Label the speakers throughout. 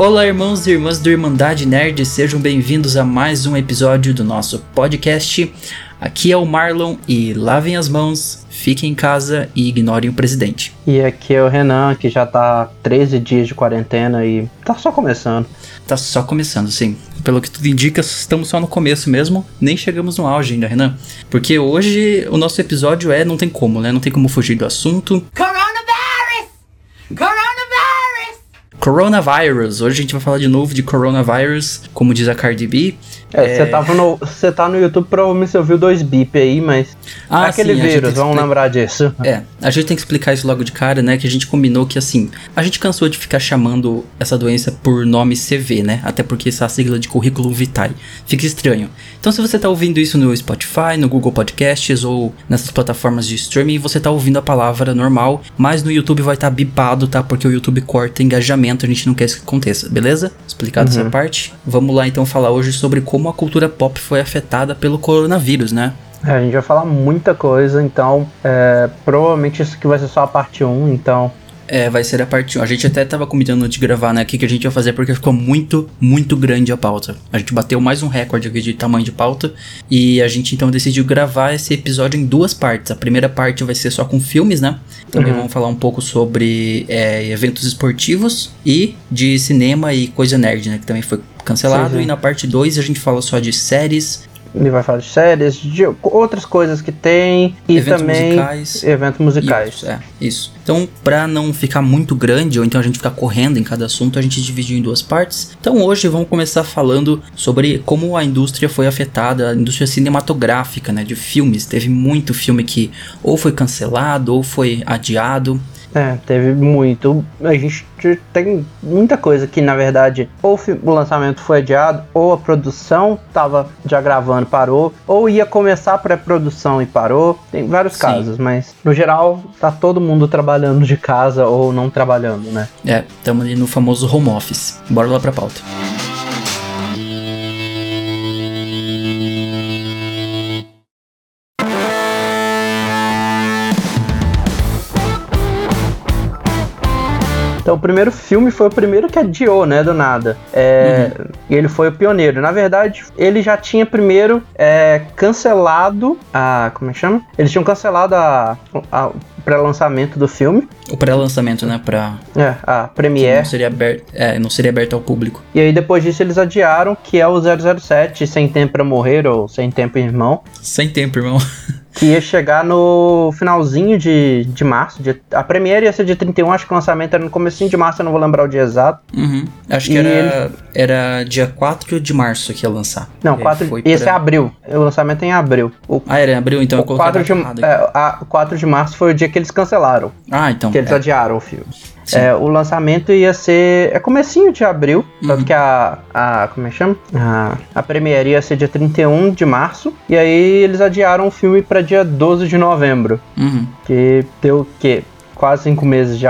Speaker 1: Olá, irmãos e irmãs do Irmandade Nerd, sejam bem-vindos a mais um episódio do nosso podcast. Aqui é o Marlon e lavem as mãos, fiquem em casa e ignorem o presidente.
Speaker 2: E aqui é o Renan, que já tá 13 dias de quarentena e tá só começando.
Speaker 1: Tá só começando, sim. Pelo que tudo indica, estamos só no começo mesmo, nem chegamos no auge ainda, Renan. Porque hoje o nosso episódio é não tem como, né? Não tem como fugir do assunto.
Speaker 3: Coronavirus! Coronavirus!
Speaker 1: Coronavirus. Hoje a gente vai falar de novo de coronavirus, como diz a Cardi B.
Speaker 2: É, você tava no, você tá no YouTube, provavelmente você ouviu dois bip aí, mas
Speaker 1: Ah,
Speaker 2: aquele
Speaker 1: sim,
Speaker 2: vírus, vamos
Speaker 1: expli-
Speaker 2: lembrar disso.
Speaker 1: É, a gente tem que explicar isso logo de cara, né? Que a gente combinou que assim, a gente cansou de ficar chamando essa doença por nome CV, né? Até porque essa sigla de currículo vitae fica estranho. Então, se você tá ouvindo isso no Spotify, no Google Podcasts ou nessas plataformas de streaming, você tá ouvindo a palavra normal, mas no YouTube vai estar tá bipado, tá? Porque o YouTube corta engajamento, a gente não quer isso que aconteça, beleza? Explicado essa parte. Vamos lá então falar hoje sobre como a cultura pop foi afetada pelo coronavírus, né?
Speaker 2: É, a gente vai falar muita coisa, então é, provavelmente isso aqui vai ser só a parte 1, então
Speaker 1: É, vai ser a parte 1. A gente até tava combinando de gravar, né? O que, que a gente ia fazer, porque ficou muito, muito grande a pauta. A gente bateu mais um recorde aqui de tamanho de pauta. E a gente então decidiu gravar esse episódio em duas partes. A primeira parte vai ser só com filmes, né? Também vamos falar um pouco sobre é, eventos esportivos e de cinema e coisa nerd, né? Que também foi cancelado.
Speaker 2: Sim, sim.
Speaker 1: E na parte 2 a gente fala só de séries,
Speaker 2: ele vai falar de séries, de outras coisas que tem e
Speaker 1: Eventos
Speaker 2: também
Speaker 1: musicais.
Speaker 2: eventos musicais.
Speaker 1: Isso, é, isso. Então, pra não ficar muito grande, ou então a gente ficar correndo em cada assunto, a gente dividiu em duas partes. Então, hoje vamos começar falando sobre como a indústria foi afetada, a indústria cinematográfica, né, de filmes. Teve muito filme que ou foi cancelado, ou foi adiado.
Speaker 2: É, teve muito. A gente tem muita coisa que, na verdade, ou o lançamento foi adiado, ou a produção tava já gravando parou, ou ia começar a pré-produção e parou. Tem vários
Speaker 1: Sim.
Speaker 2: casos, mas no geral tá todo mundo trabalhando de casa ou não trabalhando, né?
Speaker 1: É, estamos ali no famoso home office. Bora lá pra pauta.
Speaker 2: Então o primeiro filme foi o primeiro que adiou, né, do nada. É, E ele foi o pioneiro. Na verdade, ele já tinha primeiro é, cancelado a. Como é que chama? Eles tinham cancelado a, a- o pré-lançamento do filme.
Speaker 1: O pré-lançamento, né, pra...
Speaker 2: É, a
Speaker 1: Não
Speaker 2: Premiere.
Speaker 1: seria aberto, é, não seria aberto ao público.
Speaker 2: E aí depois disso eles adiaram, que é o 007, Sem Tempo Pra Morrer, ou Sem Tempo Irmão.
Speaker 1: Sem tempo, irmão.
Speaker 2: Que ia chegar no finalzinho de, de março. de- a Premiere ia ser dia 31, acho que o lançamento era no comecinho de março, eu não vou lembrar o dia exato.
Speaker 1: Uhum. Acho que
Speaker 2: E
Speaker 1: era, era dia 4 de março que ia lançar.
Speaker 2: Não,
Speaker 1: E aí
Speaker 2: 4,
Speaker 1: foi
Speaker 2: esse é
Speaker 1: pra-
Speaker 2: abril. O lançamento é em abril. O,
Speaker 1: Ah, era em abril, então eu
Speaker 2: o
Speaker 1: coloquei a
Speaker 2: 4, de, é, a- 4 de março foi o dia que eles cancelaram.
Speaker 1: Ah, então.
Speaker 2: Que eles
Speaker 1: é.
Speaker 2: adiaram o filme. É, o lançamento ia ser. É comecinho de abril.
Speaker 1: Uhum.
Speaker 2: Tanto que a. a como é que chama? A, a premiere ia ser dia 31 de março. E aí eles adiaram o filme pra dia 12 de novembro.
Speaker 1: Uhum,
Speaker 2: Que deu o quê? Quase cinco meses de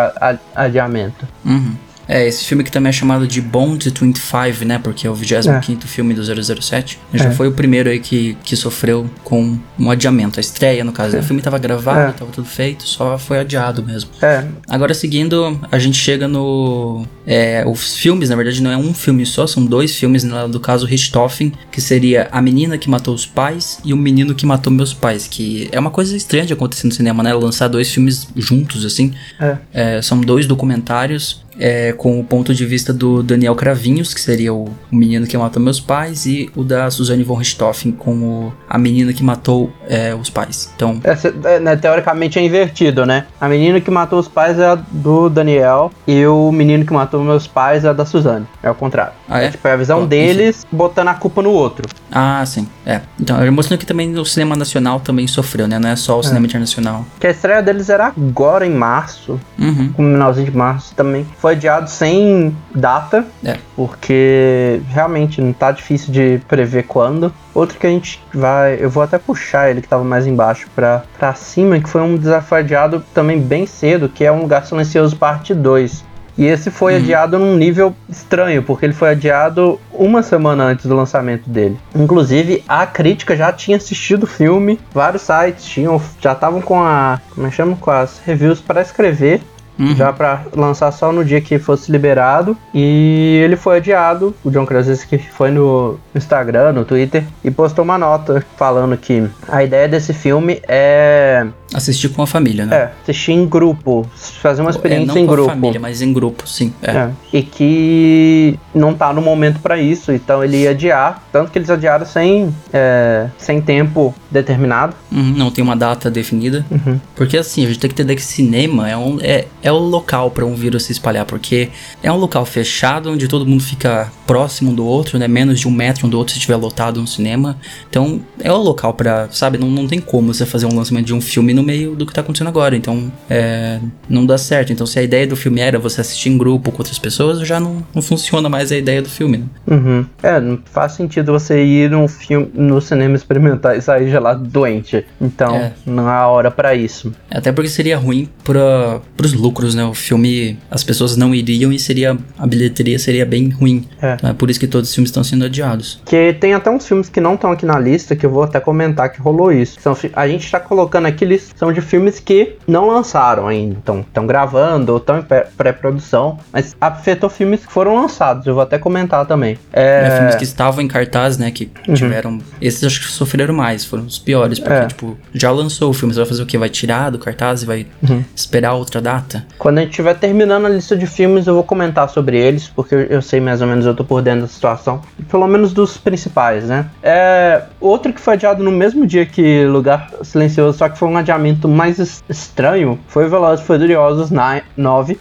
Speaker 2: adiamento.
Speaker 1: uhum. É, esse filme que também é chamado de Bond 25, né? Porque é o 25 filme do 007. Já
Speaker 2: É.
Speaker 1: foi o primeiro aí que, que sofreu com um adiamento. A estreia, no caso. né? O filme tava gravado,
Speaker 2: É.
Speaker 1: tava tudo feito, só foi adiado mesmo.
Speaker 2: É,
Speaker 1: Agora, seguindo, a gente chega no. É, os filmes, na verdade, não é um filme só, são dois filmes, né, do caso Richthofen, que seria A Menina que Matou os Pais e O Menino que Matou Meus Pais, que é uma coisa estranha de acontecer no cinema, né? Lançar dois filmes juntos, assim.
Speaker 2: é.
Speaker 1: É, são dois documentários é, com o ponto de vista do Daniel Cravinhos, que seria o, o menino que matou meus pais, e o da Suzanne von Richthofen, com o, a menina que matou é, os pais. Então,
Speaker 2: Essa, é, né, teoricamente é invertido, né? A menina que matou os pais é a do Daniel e o menino que matou meus pais é a da Suzane. É o contrário.
Speaker 1: Ah, é?
Speaker 2: tipo, é a visão
Speaker 1: Bom,
Speaker 2: deles botando a culpa no outro.
Speaker 1: Ah, sim. É. Então, mostrando que também o cinema nacional também sofreu, né? Não é só o cinema internacional.
Speaker 2: Que a estreia deles era agora em março,
Speaker 1: Uhum.
Speaker 2: no finalzinho de março também. Foi adiado sem data,
Speaker 1: É.
Speaker 2: porque realmente não tá difícil de prever quando. Outro que a gente vai. Eu vou até puxar ele que tava mais embaixo pra, pra cima, que foi um desafio adiado também bem cedo, que é um lugar silencioso parte 2. E esse foi adiado num nível estranho, porque ele foi adiado uma semana antes do lançamento dele. Inclusive, a crítica já tinha assistido o filme, vários sites tinham, já estavam com a. Como é que chama? Com as reviews para escrever.
Speaker 1: Uhum.
Speaker 2: já pra lançar só no dia que fosse liberado. E ele foi adiado. O John Krasinski foi no Instagram, no Twitter, e postou uma nota falando que a ideia desse filme é,
Speaker 1: Assistir com a família, né?
Speaker 2: é assistir em grupo, fazer uma
Speaker 1: É,
Speaker 2: experiência
Speaker 1: não
Speaker 2: em
Speaker 1: com
Speaker 2: grupo.
Speaker 1: a família, mas em grupo, sim. É.
Speaker 2: É, E que não tá no momento pra isso, então ele ia adiar. Tanto que eles adiaram sem, é, sem tempo determinado.
Speaker 1: Uhum, não tem uma data definida.
Speaker 2: Uhum.
Speaker 1: Porque assim, a gente tem que entender que cinema é, um, é, é o local para um vírus se espalhar. Porque é um local fechado, onde todo mundo fica próximo do outro, né? Menos de um metro um do outro se estiver lotado um cinema. Então, é o local pra, sabe? Não, não tem como você fazer um lançamento de um filme no meio do que tá acontecendo agora. Então, é, não dá certo. Então, se a ideia do filme era você assistir em grupo com outras pessoas, já não, não funciona mais a ideia do filme, né?
Speaker 2: Uhum. É, não faz sentido você ir num filme, no cinema experimentar e sair lá doente. Então,
Speaker 1: É.
Speaker 2: não há hora pra isso.
Speaker 1: Até porque seria ruim para os lucros, né? O filme, as pessoas não iriam e seria a bilheteria seria bem ruim.
Speaker 2: É.
Speaker 1: É por isso que todos os filmes estão sendo adiados.
Speaker 2: Que tem até uns filmes que não estão aqui na lista, que eu vou até comentar que rolou isso. São, a gente tá colocando aqui lis- são de filmes que não lançaram ainda. Estão gravando ou estão em pré- pré-produção. Mas afetou filmes que foram lançados. Eu vou até comentar também. É,
Speaker 1: É, filmes que estavam em cartaz, né? Que tiveram. Esses acho que sofreram mais, foram os piores. Porque,
Speaker 2: É.
Speaker 1: tipo, já lançou o filme, você vai fazer o quê? Vai tirar do cartaz e vai esperar outra data?
Speaker 2: Quando a gente estiver terminando a lista de filmes, eu vou comentar sobre eles, porque eu, eu sei mais ou menos, eu tô por dentro da situação. Pelo menos dos principais, né? É, outro que foi adiado no mesmo dia que Lugar Silencioso, só que foi um adiamento mais es- estranho, foi o Velozes Furiosos 9. 9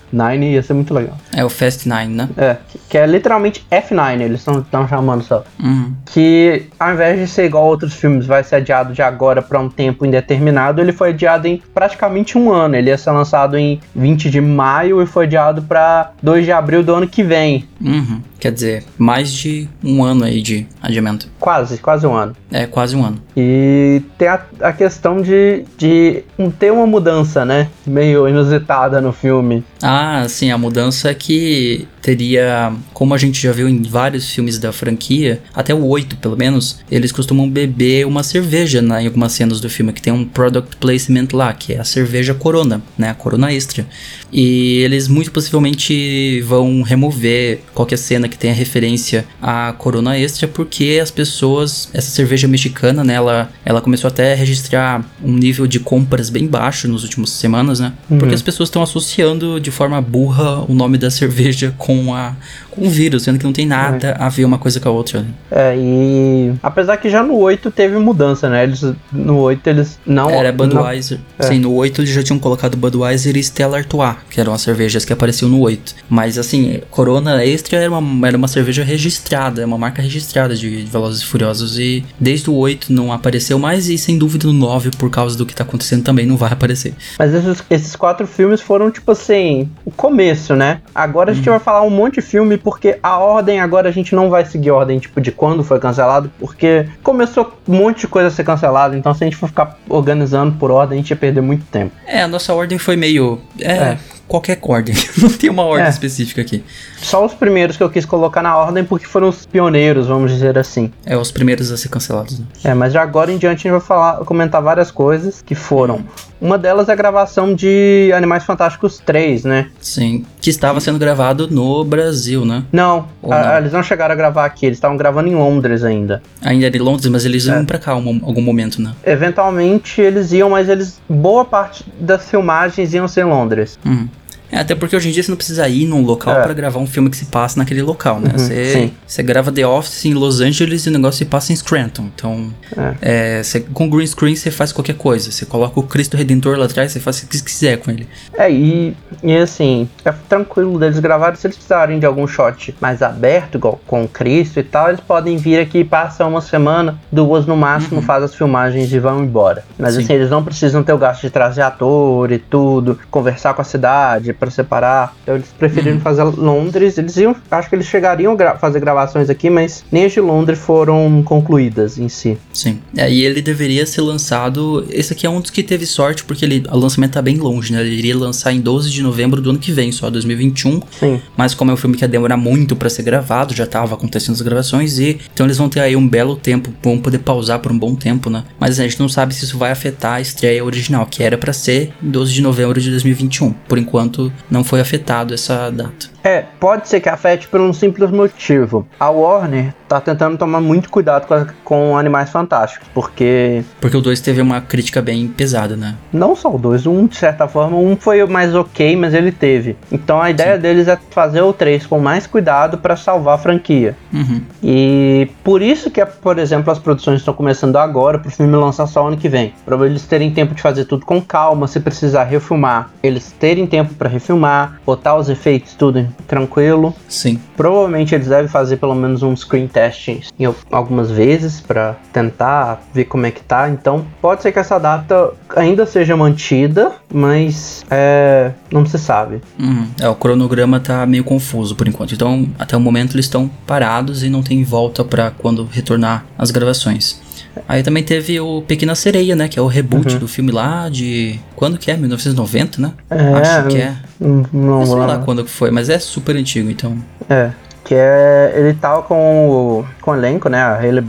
Speaker 2: ia ser muito legal.
Speaker 1: É o Fast Nine, né?
Speaker 2: É, que, que é literalmente F9, eles estão chamando só.
Speaker 1: Uhum.
Speaker 2: Que ao invés de ser igual a outros filmes, vai ser adiado de agora para um tempo indeterminado, ele foi adiado em praticamente um ano. Ele ia ser lançado em 20 de maio e foi adiado para 2 de abril do ano que vem.
Speaker 1: Uhum. Quer dizer, mais de um ano aí de adiamento.
Speaker 2: Quase, quase um ano.
Speaker 1: É, quase um ano.
Speaker 2: E tem a, a questão de, de ter uma mudança, né? Meio inusitada no filme.
Speaker 1: Ah, sim, a mudança é que teria, como a gente já viu em vários filmes da franquia, até o 8 pelo menos, eles costumam beber uma cerveja na, em algumas cenas do filme, que tem um product placement lá, que é a cerveja Corona, né, a Corona Extra. E eles muito possivelmente vão remover qualquer cena que tenha referência à Corona Extra, porque as pessoas, essa cerveja mexicana, né, ela, ela começou até a registrar um nível de compras bem baixo nos últimos semanas, né, porque as pessoas estão associando de forma burra o nome da cerveja com a o vírus, sendo que não tem nada a ver uma coisa com a outra.
Speaker 2: É, e. Apesar que já no 8 teve mudança, né? Eles, no 8 eles não.
Speaker 1: Era
Speaker 2: não-
Speaker 1: Budweiser.
Speaker 2: É.
Speaker 1: Sim, no 8 eles já tinham colocado Budweiser e Stella Artois, que eram as cervejas que apareciam no 8. Mas assim, Corona Extra era uma, era uma cerveja registrada, é uma marca registrada de, Velozes e Furiosos. E desde o 8 não apareceu mais, e sem dúvida no 9, por causa do que tá acontecendo, também não vai aparecer.
Speaker 2: Mas esses, esses quatro filmes foram, tipo assim, o começo, né? Agora a gente vai falar um monte de filme, porque a ordem agora a gente não vai seguir a ordem, tipo, de quando foi cancelado, porque começou um monte de coisa a ser cancelada, então se a gente for ficar organizando por ordem, a gente ia perder muito tempo.
Speaker 1: É, a nossa ordem foi meio. É,
Speaker 2: É.
Speaker 1: qualquer ordem. não tem uma ordem
Speaker 2: É.
Speaker 1: específica aqui.
Speaker 2: Só os primeiros que eu quis colocar na ordem, porque foram os pioneiros, vamos dizer assim.
Speaker 1: É os primeiros a ser cancelados. Né?
Speaker 2: É, mas de agora em diante a gente vai falar, comentar várias coisas que foram. Uma delas é a gravação de Animais Fantásticos 3, né?
Speaker 1: Sim. Que estava sendo gravado no Brasil, né?
Speaker 2: Não, a-
Speaker 1: não?
Speaker 2: eles não chegaram a gravar aqui, eles estavam gravando em Londres ainda.
Speaker 1: Ainda era em Londres, mas eles
Speaker 2: É.
Speaker 1: iam pra cá um, algum momento, né?
Speaker 2: Eventualmente eles iam, mas eles. Boa parte das filmagens iam ser em Londres.
Speaker 1: Uhum. É, até porque hoje em dia você não precisa ir num local
Speaker 2: É.
Speaker 1: pra gravar um filme que se passa naquele local, né?
Speaker 2: Uhum,
Speaker 1: Você,
Speaker 2: sim.
Speaker 1: você grava The Office em Los Angeles e o negócio se passa em Scranton. Então, é, você- com green screen você faz qualquer coisa. Você coloca o Cristo Redentor lá atrás, você faz o que quiser com ele.
Speaker 2: É, e, e assim, é tranquilo deles gravarem. Se eles precisarem de algum shot mais aberto, igual com o Cristo e tal, eles podem vir aqui, passam uma semana, duas no máximo, faz as filmagens e vão embora. Mas
Speaker 1: Sim.
Speaker 2: assim, eles não precisam ter o gasto de trazer ator e tudo, conversar com a cidade pra separar. Então eles preferiram fazer Londres. Eles iam, acho que eles chegariam a gra- fazer gravações aqui, mas nem as de Londres foram concluídas em si.
Speaker 1: Sim. É, e ele deveria ser lançado. Esse aqui é um dos que teve sorte, porque ele, o lançamento tá bem longe, né? Ele iria lançar em 12 de novembro do ano que vem, só 2021.
Speaker 2: Sim.
Speaker 1: Mas como é um filme que ia demorar muito pra ser gravado, já tava acontecendo as gravações e então eles vão ter aí um belo tempo, vão poder pausar por um bom tempo, né? Mas a gente não sabe se isso vai afetar a estreia original, que era pra ser em 12 de novembro de 2021. Por enquanto, não foi afetado essa data.
Speaker 2: É, pode ser que afete por um simples motivo. A Warner tá tentando tomar muito cuidado com, a- com Animais Fantásticos, porque
Speaker 1: Porque o 2 teve uma crítica bem pesada, né?
Speaker 2: não só o dois, um de certa forma, um foi mais ok, mas ele teve. Então a ideia deles é fazer o 3 com mais cuidado pra salvar a franquia.
Speaker 1: Uhum.
Speaker 2: E por isso que, por exemplo, as produções estão começando agora pro filme lançar só ano que vem. Pra eles terem tempo de fazer tudo com calma, se precisar refilmar, eles terem tempo pra refilmar, botar os efeitos tudo tranquilo.
Speaker 1: Sim.
Speaker 2: Provavelmente eles devem fazer pelo menos um screen testing em al- algumas vezes pra tentar ver como é que tá. Então pode ser que essa data ainda seja mantida, mas é, não se sabe.
Speaker 1: Uhum. É, o cronograma tá meio confuso por enquanto. Então, até o momento eles estão parados e não tem volta pra quando retornar as gravações. Aí também teve o Pequena Sereia, né? Que é o reboot do filme lá de. Quando que é? 1990, né?
Speaker 2: É,
Speaker 1: Acho que é.
Speaker 2: Não, não
Speaker 1: sei lá quando foi, mas é super antigo, então.
Speaker 2: É. Que é. Ele tá com o, com o elenco, né? A Halle,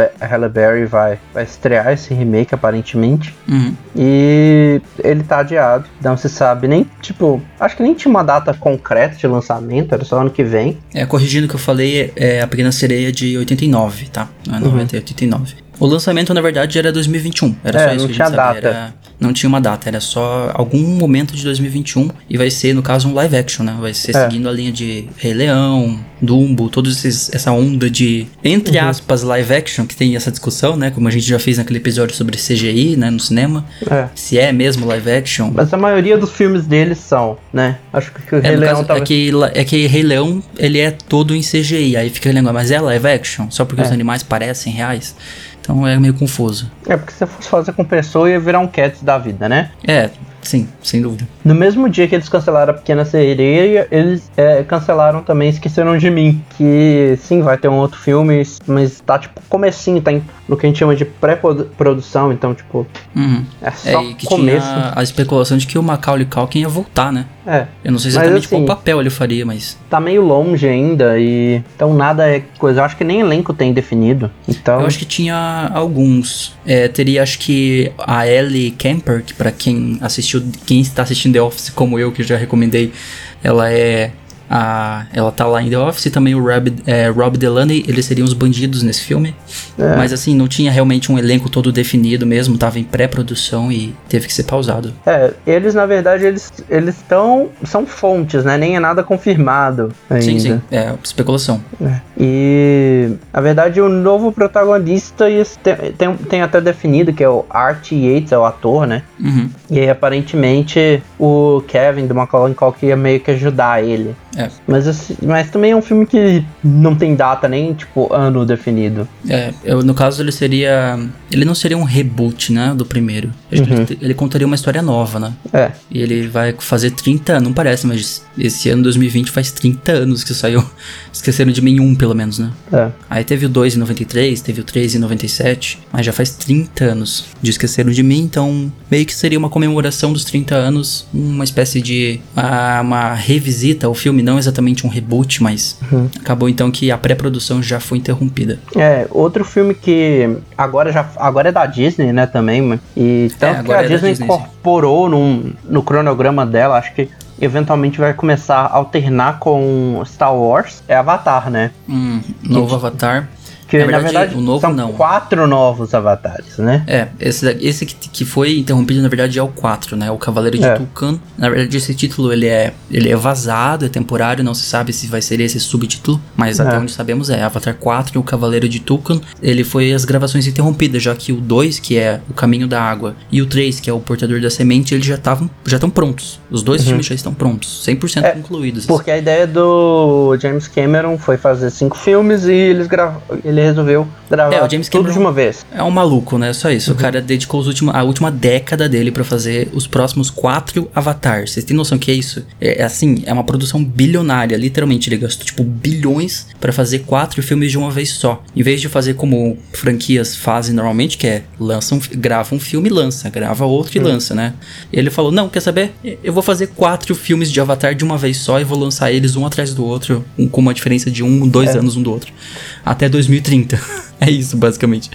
Speaker 2: a Berry vai, vai estrear esse remake, aparentemente.
Speaker 1: Uhum.
Speaker 2: E ele tá adiado. Não se sabe nem, tipo, acho que nem tinha uma data concreta de lançamento, era só ano que vem.
Speaker 1: É, corrigindo o que eu falei, é a Pequena Sereia de 89, tá? Não é 90, é 89. O lançamento, na verdade, era 2021. Era
Speaker 2: É,
Speaker 1: só isso
Speaker 2: não
Speaker 1: que a
Speaker 2: tinha
Speaker 1: gente sabia.
Speaker 2: data.
Speaker 1: Era- não tinha uma data, era só algum momento de 2021. E vai ser, no caso, um live action, né? Vai ser
Speaker 2: É.
Speaker 1: seguindo a linha de Rei Leão, Dumbo, todos esses essa onda de, entre
Speaker 2: Uhum.
Speaker 1: aspas, live action, que tem essa discussão, né? Como a gente já fez naquele episódio sobre CGI, né? No cinema.
Speaker 2: É.
Speaker 1: Se é mesmo live action.
Speaker 2: Mas a maioria dos filmes deles são, né? Acho que o
Speaker 1: É,
Speaker 2: Rei Leão
Speaker 1: caso,
Speaker 2: tava.
Speaker 1: é, que, é que Rei Leão, ele é todo em CGI. Aí fica aquele negócio, mas é live action? Só porque
Speaker 2: É.
Speaker 1: os animais parecem reais? Então é meio confuso.
Speaker 2: É porque se fosse fazer com pessoa ia virar um Cats da vida, né?
Speaker 1: É, sim, sem dúvida.
Speaker 2: No mesmo dia que eles cancelaram a Pequena Sereia, eles é, cancelaram também Esqueceram de Mim. Que sim, vai ter um outro filme, mas tá tipo comecinho, tá em- no que a gente chama de pré-produção, então tipo,
Speaker 1: Uhum.
Speaker 2: é
Speaker 1: É,
Speaker 2: só
Speaker 1: e que
Speaker 2: começo.
Speaker 1: tinha a especulação de que o Macaulay Culkin ia voltar, né?
Speaker 2: É,
Speaker 1: Eu não sei
Speaker 2: Mas,
Speaker 1: exatamente qual
Speaker 2: assim,
Speaker 1: papel ele faria, mas...
Speaker 2: tá meio longe ainda e então nada é coisa. Eu acho que nem elenco tem definido. Então,
Speaker 1: Eu acho que tinha alguns. É, teria, acho que, a Ellie Kemper, que pra quem assistiu, quem está assistindo The Office como eu, que já recomendei, ela é... A, ela tá lá em The Office e também o Rob, é, Rob Delaney, eles seriam os bandidos nesse filme.
Speaker 2: É.
Speaker 1: Mas assim, não tinha realmente um elenco todo definido mesmo, tava em pré-produção e teve que ser pausado.
Speaker 2: é, eles na verdade eles eles estão são fontes, né? Nem é nada confirmado ainda.
Speaker 1: Sim, sim, é especulação.
Speaker 2: É. E na verdade o novo protagonista tem, tem, tem até definido que é o Art Yates, é o ator, né?
Speaker 1: Uhum.
Speaker 2: E aí aparentemente o Kevin do Macaulay Culkin ia meio que ajudar ele.
Speaker 1: É.
Speaker 2: Mas, assim, mas também é um filme que não tem data nem tipo ano definido.
Speaker 1: É, eu, no caso ele seria. Ele não seria um reboot, né? Do primeiro.
Speaker 2: Uhum.
Speaker 1: ele, ele contaria uma história nova, né?
Speaker 2: É.
Speaker 1: E ele vai fazer 30 anos, não parece, mas esse ano 2020 faz 30 anos que saiu. Esqueceram de mim um, pelo menos, né?
Speaker 2: É.
Speaker 1: Aí teve o 2 em 93, teve o 3 em 97, mas já faz 30 anos de Esqueceram de Mim, então meio que seria uma comemoração dos 30 anos, uma espécie de ah, uma revisita ao filme, não exatamente um reboot, mas
Speaker 2: Uhum.
Speaker 1: acabou então que a pré-produção já foi interrompida.
Speaker 2: É, outro filme que agora já agora é da Disney, né, também, e tanto que
Speaker 1: agora
Speaker 2: a
Speaker 1: é
Speaker 2: Disney
Speaker 1: Disney,
Speaker 2: incorporou num, no cronograma dela, acho que eventualmente vai começar a alternar com Star Wars, é Avatar, né?
Speaker 1: Hum, novo Avatar.
Speaker 2: Que
Speaker 1: Na
Speaker 2: na
Speaker 1: verdade,
Speaker 2: verdade,
Speaker 1: o novo
Speaker 2: são
Speaker 1: não.
Speaker 2: quatro novos avatares, né?
Speaker 1: É, esse, esse que, que foi interrompido, na verdade, é o 4, né? O Cavaleiro de
Speaker 2: É.
Speaker 1: Tulkan. Na verdade, esse título, ele é, ele é vazado, é temporário, não se sabe se vai ser esse subtítulo, mas até
Speaker 2: É.
Speaker 1: onde sabemos é Avatar 4 e o Cavaleiro de Tulkan. Ele foi as gravações interrompidas, já que o 2, que é o Caminho da Água, e o 3, que é o Portador da Semente, eles já estavam já estão prontos. Os dois filmes já estão prontos, 100%
Speaker 2: Uhum. É,
Speaker 1: concluídos.
Speaker 2: Porque a ideia do James Cameron foi fazer cinco filmes e eles grav... ele resolveu gravar
Speaker 1: É, o James
Speaker 2: tudo
Speaker 1: Cameron-
Speaker 2: de uma vez.
Speaker 1: É um maluco, né? Só
Speaker 2: Uhum.
Speaker 1: isso. O cara dedicou os últimos, a última década dele pra fazer os próximos quatro Avatars. Vocês têm noção que é isso? É, é assim, é uma produção bilionária. Literalmente, ele gastou, tipo, bilhões pra fazer quatro filmes de uma vez só. Em vez de fazer como franquias fazem normalmente, que é lançam, grava um filme e lança, grava outro e lança, né? Ele falou: Não, quer saber? Eu vou fazer quatro filmes de Avatar de uma vez só e vou lançar eles um atrás do outro, um- com uma diferença de um, dois
Speaker 2: É.
Speaker 1: anos um do outro. Até 2030. é isso, basicamente.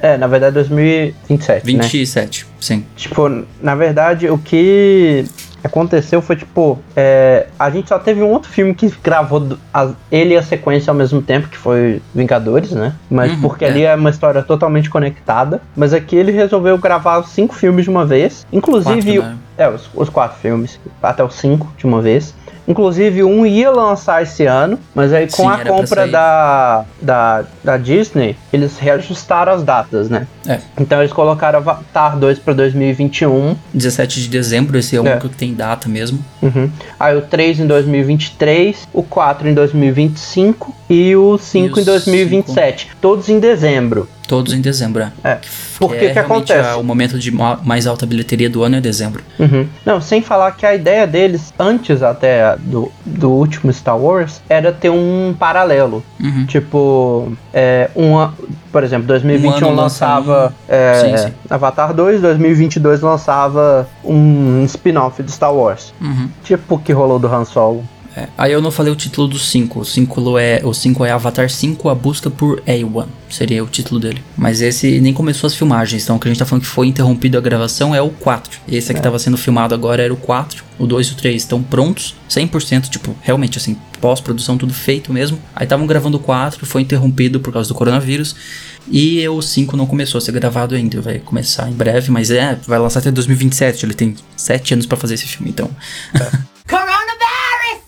Speaker 2: É, na verdade 2027, né?
Speaker 1: 27, sim.
Speaker 2: Tipo, na verdade, o que aconteceu foi tipo. é, a gente só teve um outro filme que gravou a- ele e a sequência ao mesmo tempo, que foi Vingadores, né? Mas
Speaker 1: Uhum,
Speaker 2: porque
Speaker 1: é.
Speaker 2: ali é uma história totalmente conectada. Mas aqui ele resolveu gravar os cinco filmes de uma vez. Inclusive.
Speaker 1: Quatro, né?
Speaker 2: É, os, os quatro filmes, até os cinco de uma vez. Inclusive, um ia lançar esse ano, mas aí com
Speaker 1: Sim,
Speaker 2: a compra da, da, da Disney, eles reajustaram as datas, né?
Speaker 1: É.
Speaker 2: Então eles colocaram Avatar 2 pra 2021,
Speaker 1: 17 de dezembro, esse é o
Speaker 2: É.
Speaker 1: único que tem data mesmo.
Speaker 2: uhum. aí o 3 em 2023, o 4 em 2025 e o 5
Speaker 1: E
Speaker 2: em
Speaker 1: os
Speaker 2: 2027. Todos em dezembro.
Speaker 1: Todos em dezembro, é.
Speaker 2: É. Por
Speaker 1: Que
Speaker 2: que
Speaker 1: é
Speaker 2: que
Speaker 1: realmente
Speaker 2: acontece?
Speaker 1: a- o momento de ma- mais alta bilheteria do ano é dezembro.
Speaker 2: Uhum. Não, sem falar que a ideia deles, antes até do, do último Star Wars, era ter um paralelo.
Speaker 1: Uhum.
Speaker 2: Tipo, é, uma, por exemplo, 2021
Speaker 1: Um
Speaker 2: lançava é,
Speaker 1: Sim, sim.
Speaker 2: Avatar 2, 2022 lançava um spin-off de Star Wars.
Speaker 1: Uhum.
Speaker 2: Tipo o que rolou do Han Solo.
Speaker 1: É. Aí eu não falei o título do 5. O 5 é, o 5 é Avatar 5, a busca por A1. Seria o título dele. Mas esse nem começou as filmagens. Então o que a gente tá falando que foi interrompido a gravação é o 4. Esse aqui tava sendo filmado agora era o 4. O 2 e o 3 estão prontos. 100%, tipo, realmente assim, pós-produção, tudo feito mesmo. Aí estavam gravando o 4, foi interrompido por causa do coronavírus. E o 5 não começou a ser gravado ainda. Vai começar em breve, mas é, vai lançar até 2027. Ele tem 7 anos pra fazer esse filme, então.
Speaker 3: Coronavirus!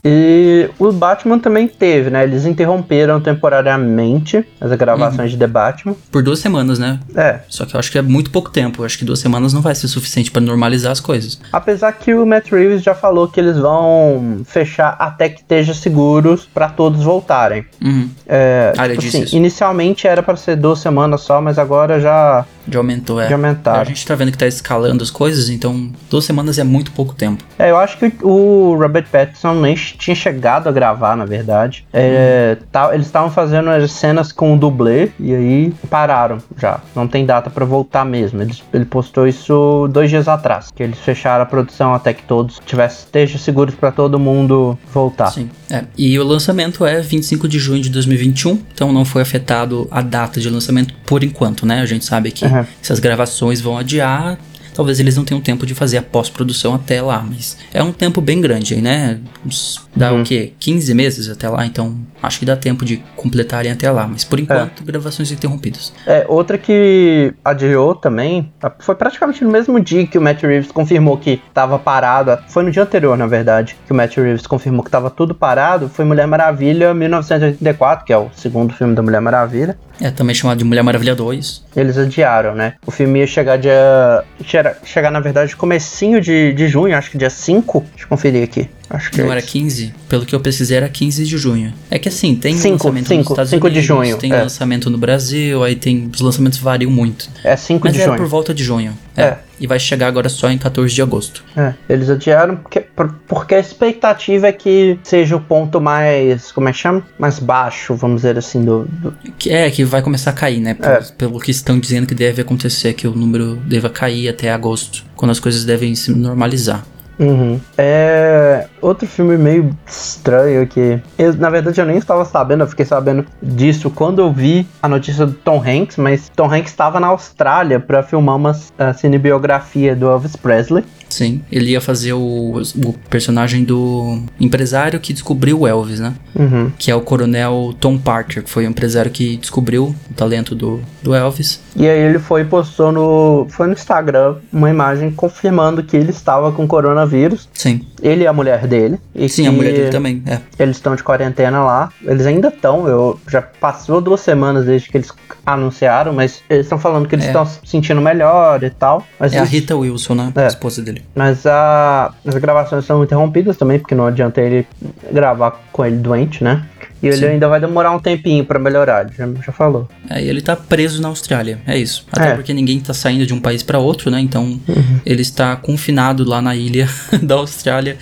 Speaker 2: E o Batman também teve, né? Eles interromperam temporariamente as gravações de The Batman.
Speaker 1: Por duas semanas, né?
Speaker 2: É,
Speaker 1: Só que eu acho que é muito pouco tempo. Eu acho que duas semanas não vai ser suficiente pra normalizar as coisas.
Speaker 2: Apesar que o Matt Reeves já falou que eles vão fechar até que esteja seguros pra todos voltarem.
Speaker 1: Uhum.
Speaker 2: É,
Speaker 1: Ah,
Speaker 2: tipo assim, inicialmente era pra ser duas semanas só, mas agora já,
Speaker 1: Já aumentou, é.
Speaker 2: já aumentaram.
Speaker 1: A gente tá vendo que tá escalando as coisas, então duas semanas é muito pouco tempo.
Speaker 2: É, eu acho que o Robert Pattinson nem tinha chegado a gravar, na verdade. É, tá- eles estavam fazendo as cenas com o dublê e aí pararam já. Não tem data pra voltar mesmo. Eles- ele postou isso dois dias atrás, que eles fecharam a produção até que todos tivessem estejam seguros pra todo mundo voltar.
Speaker 1: Sim. É. E o lançamento é 25 de junho de 2021, então não foi afetado a data de lançamento por enquanto, né? A gente sabe que
Speaker 2: Uhum.
Speaker 1: Essas gravações vão adiar. Talvez eles não tenham tempo de fazer a pós-produção até lá, mas é um tempo bem grande aí, né? Dá
Speaker 2: Uhum.
Speaker 1: o quê? 15 meses até lá, então acho que dá tempo de completarem até lá, mas por enquanto, gravações interrompidas.
Speaker 2: É, outra que adiou também, foi praticamente no mesmo dia que o Matt Reeves confirmou que tava parado, foi no dia anterior, na verdade, que o Matt Reeves confirmou que tava tudo parado, foi Mulher Maravilha 1984, que é o segundo filme da Mulher Maravilha.
Speaker 1: É também chamado de Mulher Maravilha 2.
Speaker 2: Eles adiaram, né? O filme ia chegar dia. Chegar, chegar na verdade, comecinho de, de junho, acho que dia 5. Deixa eu conferir aqui. Acho que
Speaker 1: Não
Speaker 2: é
Speaker 1: era
Speaker 2: isso.
Speaker 1: 15? Pelo que eu pesquisei era 15 de junho. É que assim, tem
Speaker 2: Cinco,
Speaker 1: lançamento
Speaker 2: cinco,
Speaker 1: nos Estados
Speaker 2: cinco de
Speaker 1: Unidos,
Speaker 2: junho,
Speaker 1: tem
Speaker 2: é.
Speaker 1: lançamento no Brasil, aí tem. Os lançamentos variam muito.
Speaker 2: É 5
Speaker 1: Mas
Speaker 2: de
Speaker 1: era
Speaker 2: junho.
Speaker 1: por volta de junho. É.
Speaker 2: É.
Speaker 1: E vai chegar agora só em 14 de agosto.
Speaker 2: É, eles adiaram porque, por- porque a expectativa é que seja o ponto mais. Como é que chama? Mais baixo, vamos dizer assim, do. do-
Speaker 1: Que é, que vai começar a cair, né? Por-
Speaker 2: É.
Speaker 1: Pelo que estão dizendo que deve acontecer, que o número deva cair até agosto, quando as coisas devem se normalizar.
Speaker 2: Uhum. É. Outro filme meio estranho que. eu, na verdade, eu nem estava sabendo, eu fiquei sabendo disso quando eu vi a notícia do Tom Hanks, mas Tom Hanks estava na Austrália para filmar uma ah, cinebiografia do Elvis Presley.
Speaker 1: Sim, ele ia fazer o, o personagem do empresário que descobriu o Elvis, né?
Speaker 2: Uhum.
Speaker 1: Que é o coronel Tom Parker, que foi o empresário que descobriu o talento do, do Elvis.
Speaker 2: E aí ele foi e postou no. Foi no Instagram uma imagem confirmando que ele estava com coronavírus.
Speaker 1: Sim,
Speaker 2: Ele e a mulher dele. E
Speaker 1: sim, a mulher dele também, é.
Speaker 2: Eles estão de quarentena lá. Eles ainda estão. Eu já passou duas semanas desde que eles anunciaram, mas eles estão falando que eles
Speaker 1: É.
Speaker 2: estão se sentindo melhor e tal. Mas,
Speaker 1: É a
Speaker 2: isso-
Speaker 1: Rita Wilson, né?
Speaker 2: É.
Speaker 1: A esposa dele.
Speaker 2: Mas a- as gravações são interrompidas também, porque não adianta ele gravar com ele doente, né? E ele
Speaker 1: Sim.
Speaker 2: ainda vai demorar um tempinho pra melhorar, ele já, já falou.
Speaker 1: É, e ele tá preso na Austrália, é isso. Até
Speaker 2: É. Uhum.
Speaker 1: porque ninguém tá saindo de um país pra outro, né? Então ele está confinado lá na ilha da Austrália,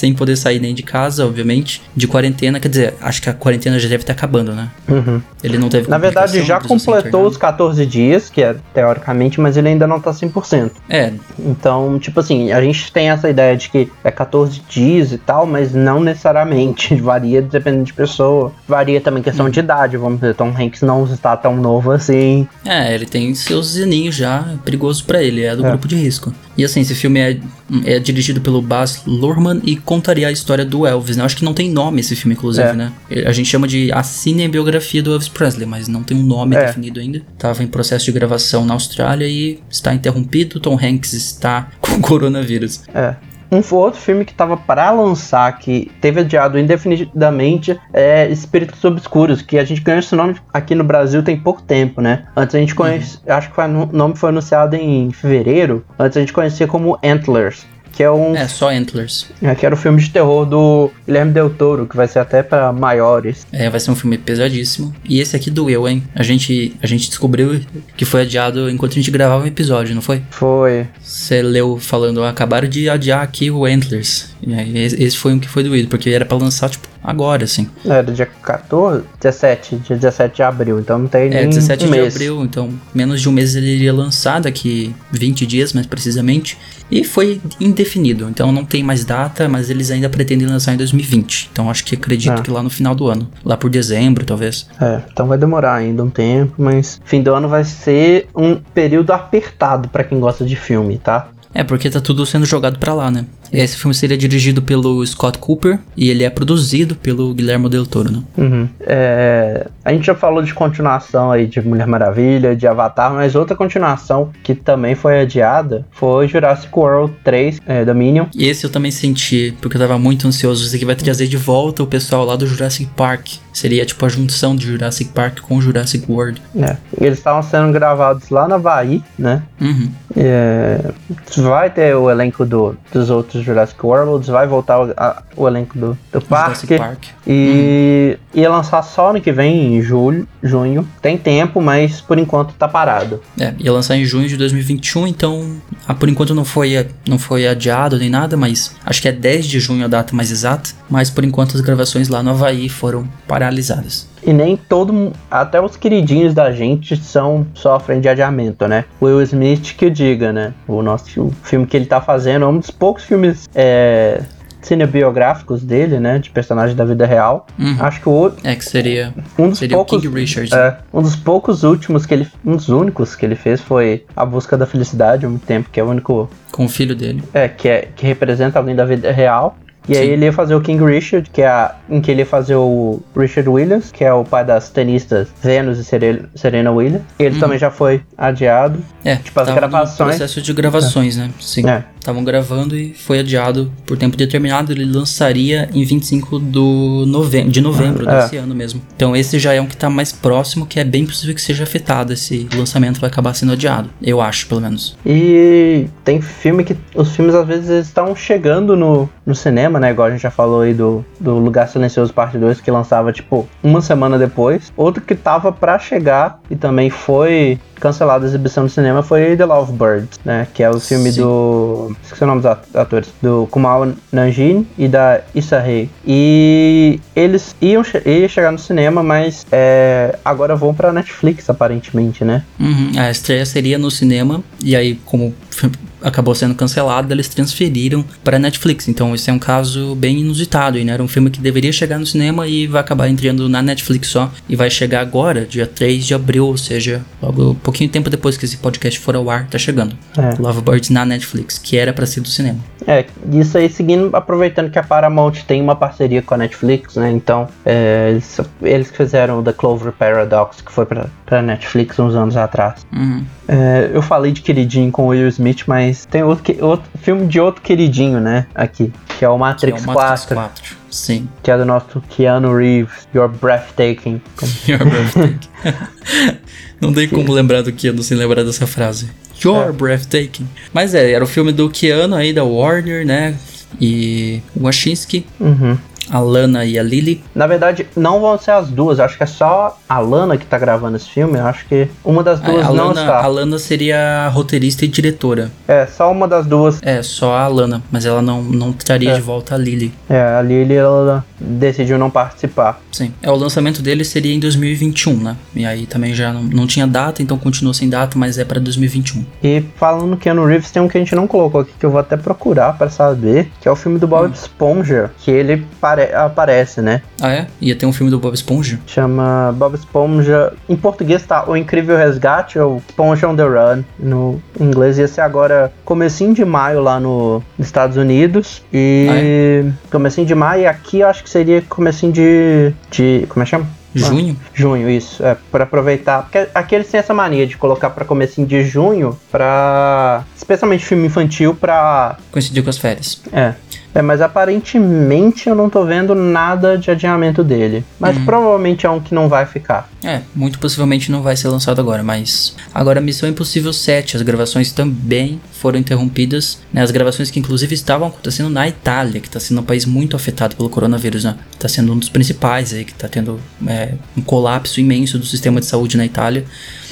Speaker 1: sem poder sair nem de casa, obviamente, de quarentena. Quer dizer, acho que a quarentena já deve estar acabando, né?
Speaker 2: Uhum.
Speaker 1: Ele não teve
Speaker 2: Na verdade, já completou os
Speaker 1: internado.
Speaker 2: 14 dias, que é teoricamente, mas ele ainda não tá 100%.
Speaker 1: É,
Speaker 2: Então, tipo assim, a gente tem essa ideia de que é 14 dias e tal, mas não necessariamente. Varia dependendo de pessoa varia também questão de idade, vamos dizer, Tom Hanks não está tão novo assim.
Speaker 1: É, ele tem seus aninhos já, é perigoso pra ele, é do
Speaker 2: É.
Speaker 1: grupo de risco. E assim, esse filme é, é dirigido pelo Baz Luhrmann e contaria a história do Elvis, né? Acho que não tem nome esse filme, inclusive,
Speaker 2: É.
Speaker 1: né? A gente chama de a cinebiografia do Elvis Presley, mas não tem um nome
Speaker 2: É.
Speaker 1: definido ainda. Tava em processo de gravação na Austrália e está interrompido. Tom Hanks está com coronavírus.
Speaker 2: É. Um outro filme que tava para lançar, que teve adiado indefinidamente, é Espíritos Obscuros, que a gente ganhou esse nome aqui no Brasil tem pouco tempo, né? Antes a gente conhece, acho que o nome foi anunciado em fevereiro, antes a gente conhecia como Antlers. Que é um
Speaker 1: É, só Antlers.
Speaker 2: é, que era o filme de terror do Guilherme Del Toro, que vai ser até para maiores.
Speaker 1: É, vai ser um filme pesadíssimo. E esse aqui doeu, hein? A gente, a gente descobriu que foi adiado enquanto a gente gravava o episódio, não foi?
Speaker 2: Foi.
Speaker 1: Você leu falando, "Ah, acabaram de adiar aqui o Antlers. E aí, esse foi um que foi doído, porque era pra lançar, tipo, agora, assim.
Speaker 2: Era dia 14? 17, dia 17 de abril, então não tem
Speaker 1: É,
Speaker 2: nem
Speaker 1: 17
Speaker 2: um
Speaker 1: de
Speaker 2: mês.
Speaker 1: abril, então menos de um mês ele iria lançar, daqui 20 dias, mais precisamente. E foi indefinido, então não tem mais data, mas eles ainda pretendem lançar em 2020. Então acho que acredito
Speaker 2: Ah.
Speaker 1: que lá no final do ano. Lá por dezembro, talvez.
Speaker 2: É, então vai demorar ainda um tempo, mas fim do ano vai ser um período apertado pra quem gosta de filme, tá?
Speaker 1: É, porque tá tudo sendo jogado pra lá, né? Esse filme seria dirigido pelo Scott Cooper e ele é produzido pelo Guilherme Del Toro, né?
Speaker 2: Uhum. É, a gente já falou de continuação aí de Mulher Maravilha, de Avatar, mas outra continuação que também foi adiada foi Jurassic World 3, é, Dominion.
Speaker 1: E esse eu também senti, porque eu tava muito ansioso. Isso aqui vai trazer de volta o pessoal lá do Jurassic Park. Seria tipo a junção de Jurassic Park com Jurassic World.
Speaker 2: É, eles estavam sendo gravados lá na Havaí, né?
Speaker 1: Uhum.
Speaker 2: É, vai ter o elenco do, dos outros Jurassic Worlds, vai voltar o, a- o elenco do, do parque.
Speaker 1: Park.
Speaker 2: E ia lançar só ano que vem, em julho, junho. Tem tempo, mas por enquanto tá parado.
Speaker 1: É, ia lançar em junho de 2021, então ah, por enquanto não foi, não foi adiado nem nada, mas acho que é 10 de junho a data mais exata. Mas por enquanto as gravações lá no Havaí foram paralisadas.
Speaker 2: E nem todo até os queridinhos da gente são sofrem de adiamento, né? Will Smith que o diga, né? O nosso o filme que ele tá fazendo é um dos poucos filmes é, cinebiográficos dele, né? De personagem da vida real.
Speaker 1: Uhum.
Speaker 2: Acho que o outro,
Speaker 1: É que seria,
Speaker 2: um dos
Speaker 1: seria
Speaker 2: poucos
Speaker 1: o King Richard.
Speaker 2: É, um dos poucos últimos que ele. Um dos únicos que ele fez foi A Busca da Felicidade há muito tempo, que é o único.
Speaker 1: Com o filho dele.
Speaker 2: É, que, é, que representa alguém da vida real. E aí
Speaker 1: Sim.
Speaker 2: ele ia fazer o King Richard, que é a, em que ele ia fazer o Richard Williams, que é o pai das tenistas Venus e Sere- Serena Williams. Ele
Speaker 1: Uhum.
Speaker 2: também já foi adiado.
Speaker 1: É,
Speaker 2: Tipo, as
Speaker 1: tava
Speaker 2: gravações-
Speaker 1: processo de gravações, né? Sim.
Speaker 2: É.
Speaker 1: Estavam gravando e foi adiado por tempo determinado. Ele lançaria em 25 do novem de novembro
Speaker 2: É.
Speaker 1: desse ano mesmo. Então esse já é um que tá mais próximo, que é bem possível que seja afetado. Esse lançamento vai acabar sendo adiado. Eu acho, pelo menos.
Speaker 2: E tem filme que. Os filmes às vezes estão chegando no, no cinema, né? Igual a gente já falou aí do, do Lugar Silencioso Parte 2, que lançava tipo uma semana depois. Outro que tava pra chegar e também foi cancelado a exibição no cinema foi The Lovebirds, né? Que é o filme
Speaker 1: Sim.
Speaker 2: do. Esqueci o nome dos at- atores. Do Kumail Nanjiani e da Issa Rae. E eles iam che ia chegar no cinema, mas é, agora vão pra Netflix, aparentemente, né?
Speaker 1: Uhum, A estreia seria no cinema, e aí, como filme acabou sendo cancelado, eles transferiram para Netflix. Então, esse é um caso bem inusitado, e, né? Era um filme que deveria chegar no cinema e vai acabar entrando na Netflix só. E vai chegar agora, dia 3 de abril, ou seja, logo um pouquinho tempo depois que esse podcast for ao ar, tá chegando.
Speaker 2: É.
Speaker 1: Lovebirds na Netflix, que era pra ser do cinema.
Speaker 2: É, isso aí seguindo, aproveitando que a Paramount tem uma parceria com a Netflix, né? Então, é, eles, eles fizeram o The Clover Paradox, que foi pra, pra Netflix uns anos atrás.
Speaker 1: Uhum.
Speaker 2: É, eu falei de queridinho com o Will Smith, mas tem outro, outro filme de outro queridinho, né? Aqui, que é o
Speaker 1: Que é
Speaker 2: Matrix,
Speaker 1: o Matrix
Speaker 2: 4,
Speaker 1: 4. Sim.
Speaker 2: que é do nosso Keanu Reeves, Your Breathtaking.
Speaker 1: Your breathtaking. Não tem como lembrar do Keanu sem lembrar dessa frase. Your
Speaker 2: É.
Speaker 1: breathtaking. Mas é, era o filme do Keanu aí, da Warner, né? E Wachinski,
Speaker 2: Uhum.
Speaker 1: a Lana e a Lily.
Speaker 2: Na verdade, não vão ser as duas, acho que é só a Lana que tá gravando esse filme. Acho que uma das duas
Speaker 1: a,
Speaker 2: não
Speaker 1: Lana,
Speaker 2: está.
Speaker 1: a Lana seria roteirista e diretora.
Speaker 2: É, só uma das duas
Speaker 1: É, só a Lana, mas ela não, não traria
Speaker 2: É.
Speaker 1: de volta a Lily.
Speaker 2: É, a Lily ela decidiu não participar.
Speaker 1: Sim. É, o lançamento dele seria em 2021, né? E aí também já não, não tinha data, então continua sem data, mas é pra 2021.
Speaker 2: E falando que Keanu Reeves, tem um que a gente não colocou aqui, que eu vou até procurar pra saber, que é o filme do Bob
Speaker 1: Hum.
Speaker 2: Esponja, que ele pare- aparece, né?
Speaker 1: Ah, é? Ia ter um filme do Bob Esponja?
Speaker 2: Chama Bob Esponja. Em português tá O Incrível Resgate ou Esponja on the Run. No inglês ia ser agora comecinho de maio lá no, nos Estados Unidos. E. Comecinho de maio e aqui eu acho que seria comecinho de. de como é que chama?
Speaker 1: Junho?
Speaker 2: Junho, isso. É, pra aproveitar. Porque aqui eles têm essa mania de colocar pra comecinho de junho pra. Especialmente filme infantil pra.
Speaker 1: Coincidiu com as férias.
Speaker 2: É. É, mas aparentemente eu não tô vendo nada de adiamento dele. Mas
Speaker 1: Uhum.
Speaker 2: provavelmente é um que não vai ficar.
Speaker 1: É, muito possivelmente não vai ser lançado agora, mas. Agora, Missão Impossível 7, as gravações também foram interrompidas, né? As gravações que inclusive estavam acontecendo na Itália, que está sendo um país muito afetado pelo coronavírus, né? Tá sendo um dos principais aí, que tá tendo é, um colapso imenso do sistema de saúde na Itália.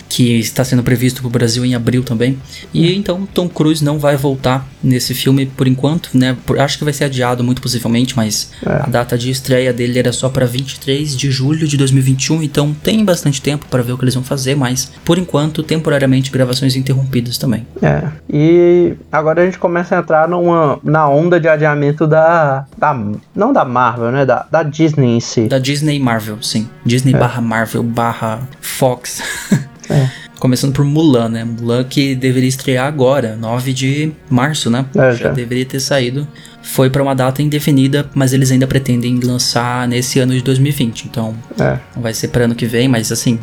Speaker 1: Que está sendo previsto para o Brasil em abril também. E então Tom Cruise não vai voltar nesse filme por enquanto, né? Por- acho que vai ser adiado muito possivelmente, mas
Speaker 2: É.
Speaker 1: a data de estreia dele era só para 23 de julho de 2021, então tem bastante tempo para ver o que eles vão fazer, mas por enquanto, temporariamente, gravações interrompidas também.
Speaker 2: É. E agora a gente começa a entrar numa, na onda de adiamento da. da não da Marvel, né? Da, da Disney em si.
Speaker 1: Da Disney Marvel, sim. Disney barra Marvel barra Fox.
Speaker 2: É.
Speaker 1: Começando por Mulan, né? Mulan que deveria estrear agora, 9 de março, né?
Speaker 2: É, já.
Speaker 1: deveria ter saído. Foi para uma data indefinida, mas eles ainda pretendem lançar nesse ano de 2020. Então,
Speaker 2: É.
Speaker 1: Não vai ser para ano que vem, mas assim,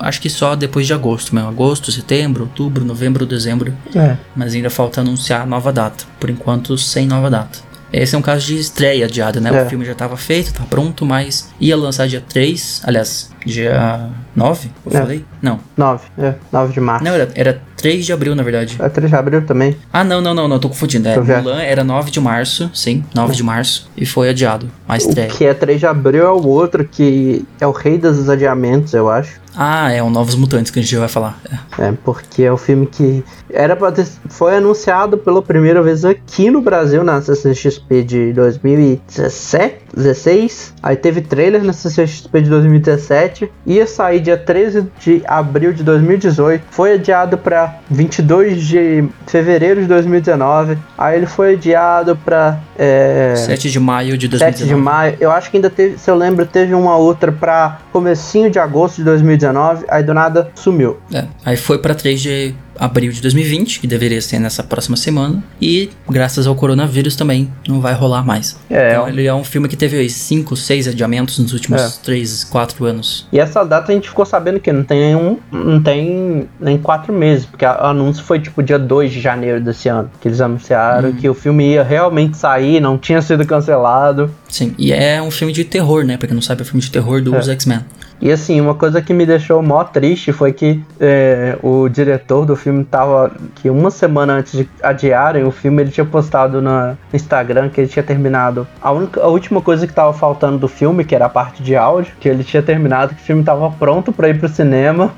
Speaker 1: acho que só depois de agosto mesmo. Agosto, setembro, outubro, novembro, dezembro.
Speaker 2: É.
Speaker 1: Mas ainda falta anunciar nova data. Por enquanto, sem nova data. Esse é um caso de estreia adiada, né?
Speaker 2: É.
Speaker 1: O filme já estava feito, tá pronto, mas ia lançar dia 3, aliás, dia 9, eu
Speaker 2: É.
Speaker 1: falei? Não.
Speaker 2: 9. É. 9 de março.
Speaker 1: Não, era, era 3 de abril, na verdade.
Speaker 2: É 3 de abril também.
Speaker 1: Ah, não, não, não, não, tô confundindo. É. Mulan era 9 de março, sim, 9 de março, e foi adiado. A estreia.
Speaker 2: O que é 3 de abril é o outro que é o rei dos adiamentos, eu acho.
Speaker 1: Ah, é o Novos Mutantes que a gente vai falar. É.
Speaker 2: É, porque é o filme que era pra ter, foi anunciado pela primeira vez aqui no Brasil na CCXP de 2017, 16. Aí teve trailer na CCXP de 2017, ia sair dia 13 de abril de 2018, foi adiado pra 22 de fevereiro de 2019. Aí ele foi adiado pra é,
Speaker 1: 7 de maio de
Speaker 2: 7
Speaker 1: 2019.
Speaker 2: de maio. Eu acho que ainda teve, se eu lembro, teve uma outra pra comecinho de agosto de 2019, aí do nada sumiu.
Speaker 1: É, aí foi pra 3 de abril de 2020, que deveria ser nessa próxima semana, e graças ao coronavírus também não vai rolar mais.
Speaker 2: É,
Speaker 1: Então ele é um filme que teve 5, 6 adiamentos nos últimos
Speaker 2: É.
Speaker 1: 3, 4 anos.
Speaker 2: E essa data a gente ficou sabendo que não tem nenhum. Não tem nem quatro meses, porque o anúncio foi tipo dia 2 de janeiro desse ano. Que eles anunciaram
Speaker 1: Hum.
Speaker 2: que o filme ia realmente sair, não tinha sido cancelado.
Speaker 1: Sim, e é um filme de terror, né? Pra quem não sabe, é um filme de terror dos X-Men.
Speaker 2: E assim, uma coisa que me deixou mó triste foi que é, o diretor do filme tava. Que uma semana antes de adiarem o filme, ele tinha postado no Instagram que ele tinha terminado. A, única, a última coisa que tava faltando do filme, que era a parte de áudio, que ele tinha terminado, que o filme tava pronto pra ir pro cinema.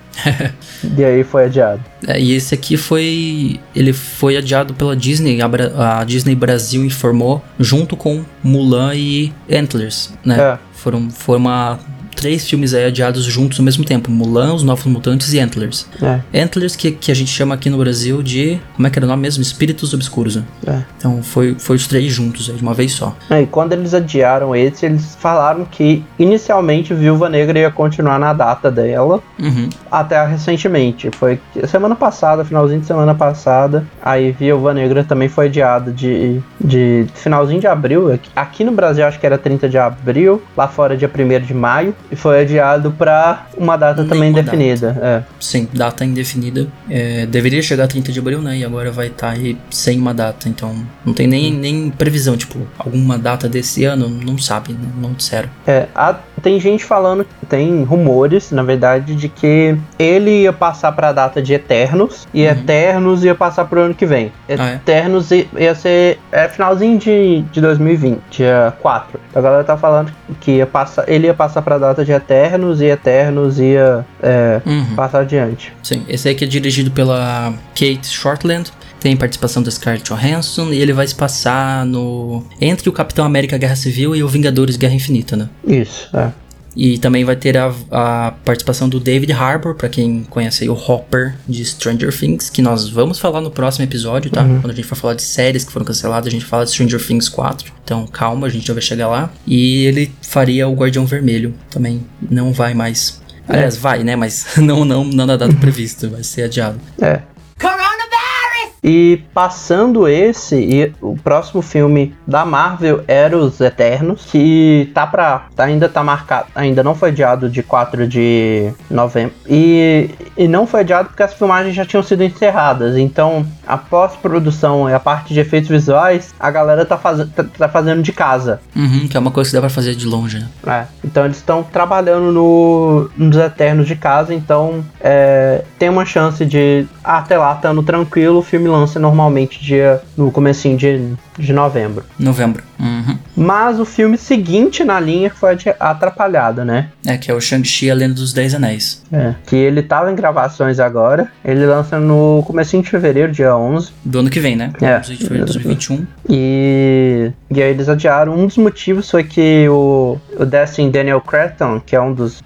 Speaker 2: e aí foi adiado.
Speaker 1: É, e esse aqui foi. Ele foi adiado pela Disney. A, a Disney Brasil informou, junto com Mulan e Antlers, né?
Speaker 2: É.
Speaker 1: Foram, foram uma, três filmes aí adiados juntos ao mesmo tempo: Mulan, Os Novos Mutantes e Antlers.
Speaker 2: É,
Speaker 1: Antlers, que, que a gente chama aqui no Brasil de. Como é que era o nome mesmo? Espíritos Obscuros, né?
Speaker 2: é.
Speaker 1: Então foi, foi os três juntos, aí, de uma vez só.
Speaker 2: É, E quando eles adiaram esse, eles falaram que inicialmente Viúva Negra ia continuar na data dela,
Speaker 1: Uhum.
Speaker 2: até recentemente. Foi semana passada, finalzinho de semana passada. Aí Viúva Negra também foi adiado de, de finalzinho de abril. Aqui- Aqui no Brasil acho que era 30 de abril, lá fora dia 1 de maio. E foi adiado pra uma data também
Speaker 1: Nenhuma
Speaker 2: definida. É.
Speaker 1: Sim, data indefinida. É, deveria chegar a 30 de abril, né? E agora vai estar aí sem uma data. Então não tem nem, nem previsão, tipo, alguma data desse ano, não sabe, né? não disseram.
Speaker 2: É, há- tem gente falando, tem rumores, na verdade, de que ele ia passar pra data de Eternos e Eternos ia passar pro ano que vem.
Speaker 1: Uhum. Ah, é?
Speaker 2: Eternos ia ser é, finalzinho de, de 2020, dia 4. A galera tá falando que ia passar, ele ia passar pra data de Eternos e Eternos ia é,
Speaker 1: Uhum.
Speaker 2: passar adiante.
Speaker 1: Sim, esse aí que é dirigido pela Kate Shortland. Tem participação da Scarlett Johansson e ele vai se passar no entre o Capitão América Guerra Civil e o Vingadores Guerra Infinita, né?
Speaker 2: Isso, é.
Speaker 1: E também vai ter a, a participação do David Harbour, pra quem conhece aí o Hopper de Stranger Things, que nós vamos falar no próximo episódio, tá? Quando a gente for falar de séries que foram canceladas, a gente fala de Stranger Things 4. Então calma, a gente já vai chegar lá. E ele faria o Guardião Vermelho também. Não vai mais. Aliás, vai, né? Mas não, não, não na data prevista, vai ser adiado.
Speaker 2: É.
Speaker 3: Coronavirus!
Speaker 2: E passando esse, e o próximo filme da Marvel era Os Eternos, que tá pra. tá- ainda tá marcado, ainda não foi adiado de 4 de novembro. E, e não foi adiado porque as filmagens já tinham sido encerradas. Então, a pós-produção e a parte de efeitos visuais, a galera tá, faz, tá, tá fazendo de casa.
Speaker 1: Uhum, que é uma coisa que dá pra fazer de longe, né?
Speaker 2: É, então eles estão trabalhando no, nos Eternos de casa, então é, tem uma chance de ah, até lá estando tranquilo, o filme lança normalmente dia no comecinho de, de novembro.
Speaker 1: Novembro. Uhum.
Speaker 2: Mas o filme seguinte na linha foi atrapalhado, né?
Speaker 1: É, que é o Shang-Chi, a Lenda dos Dez Anéis.
Speaker 2: É. Que ele tava em gravações agora, ele lança no comecinho de fevereiro, dia 11.
Speaker 1: Do ano que vem, né?
Speaker 2: É.
Speaker 1: 11 de fevereiro de 2021.
Speaker 2: E, e aí eles adiaram. Um dos motivos foi que o, o Destin Daniel Cretton, que é um dos.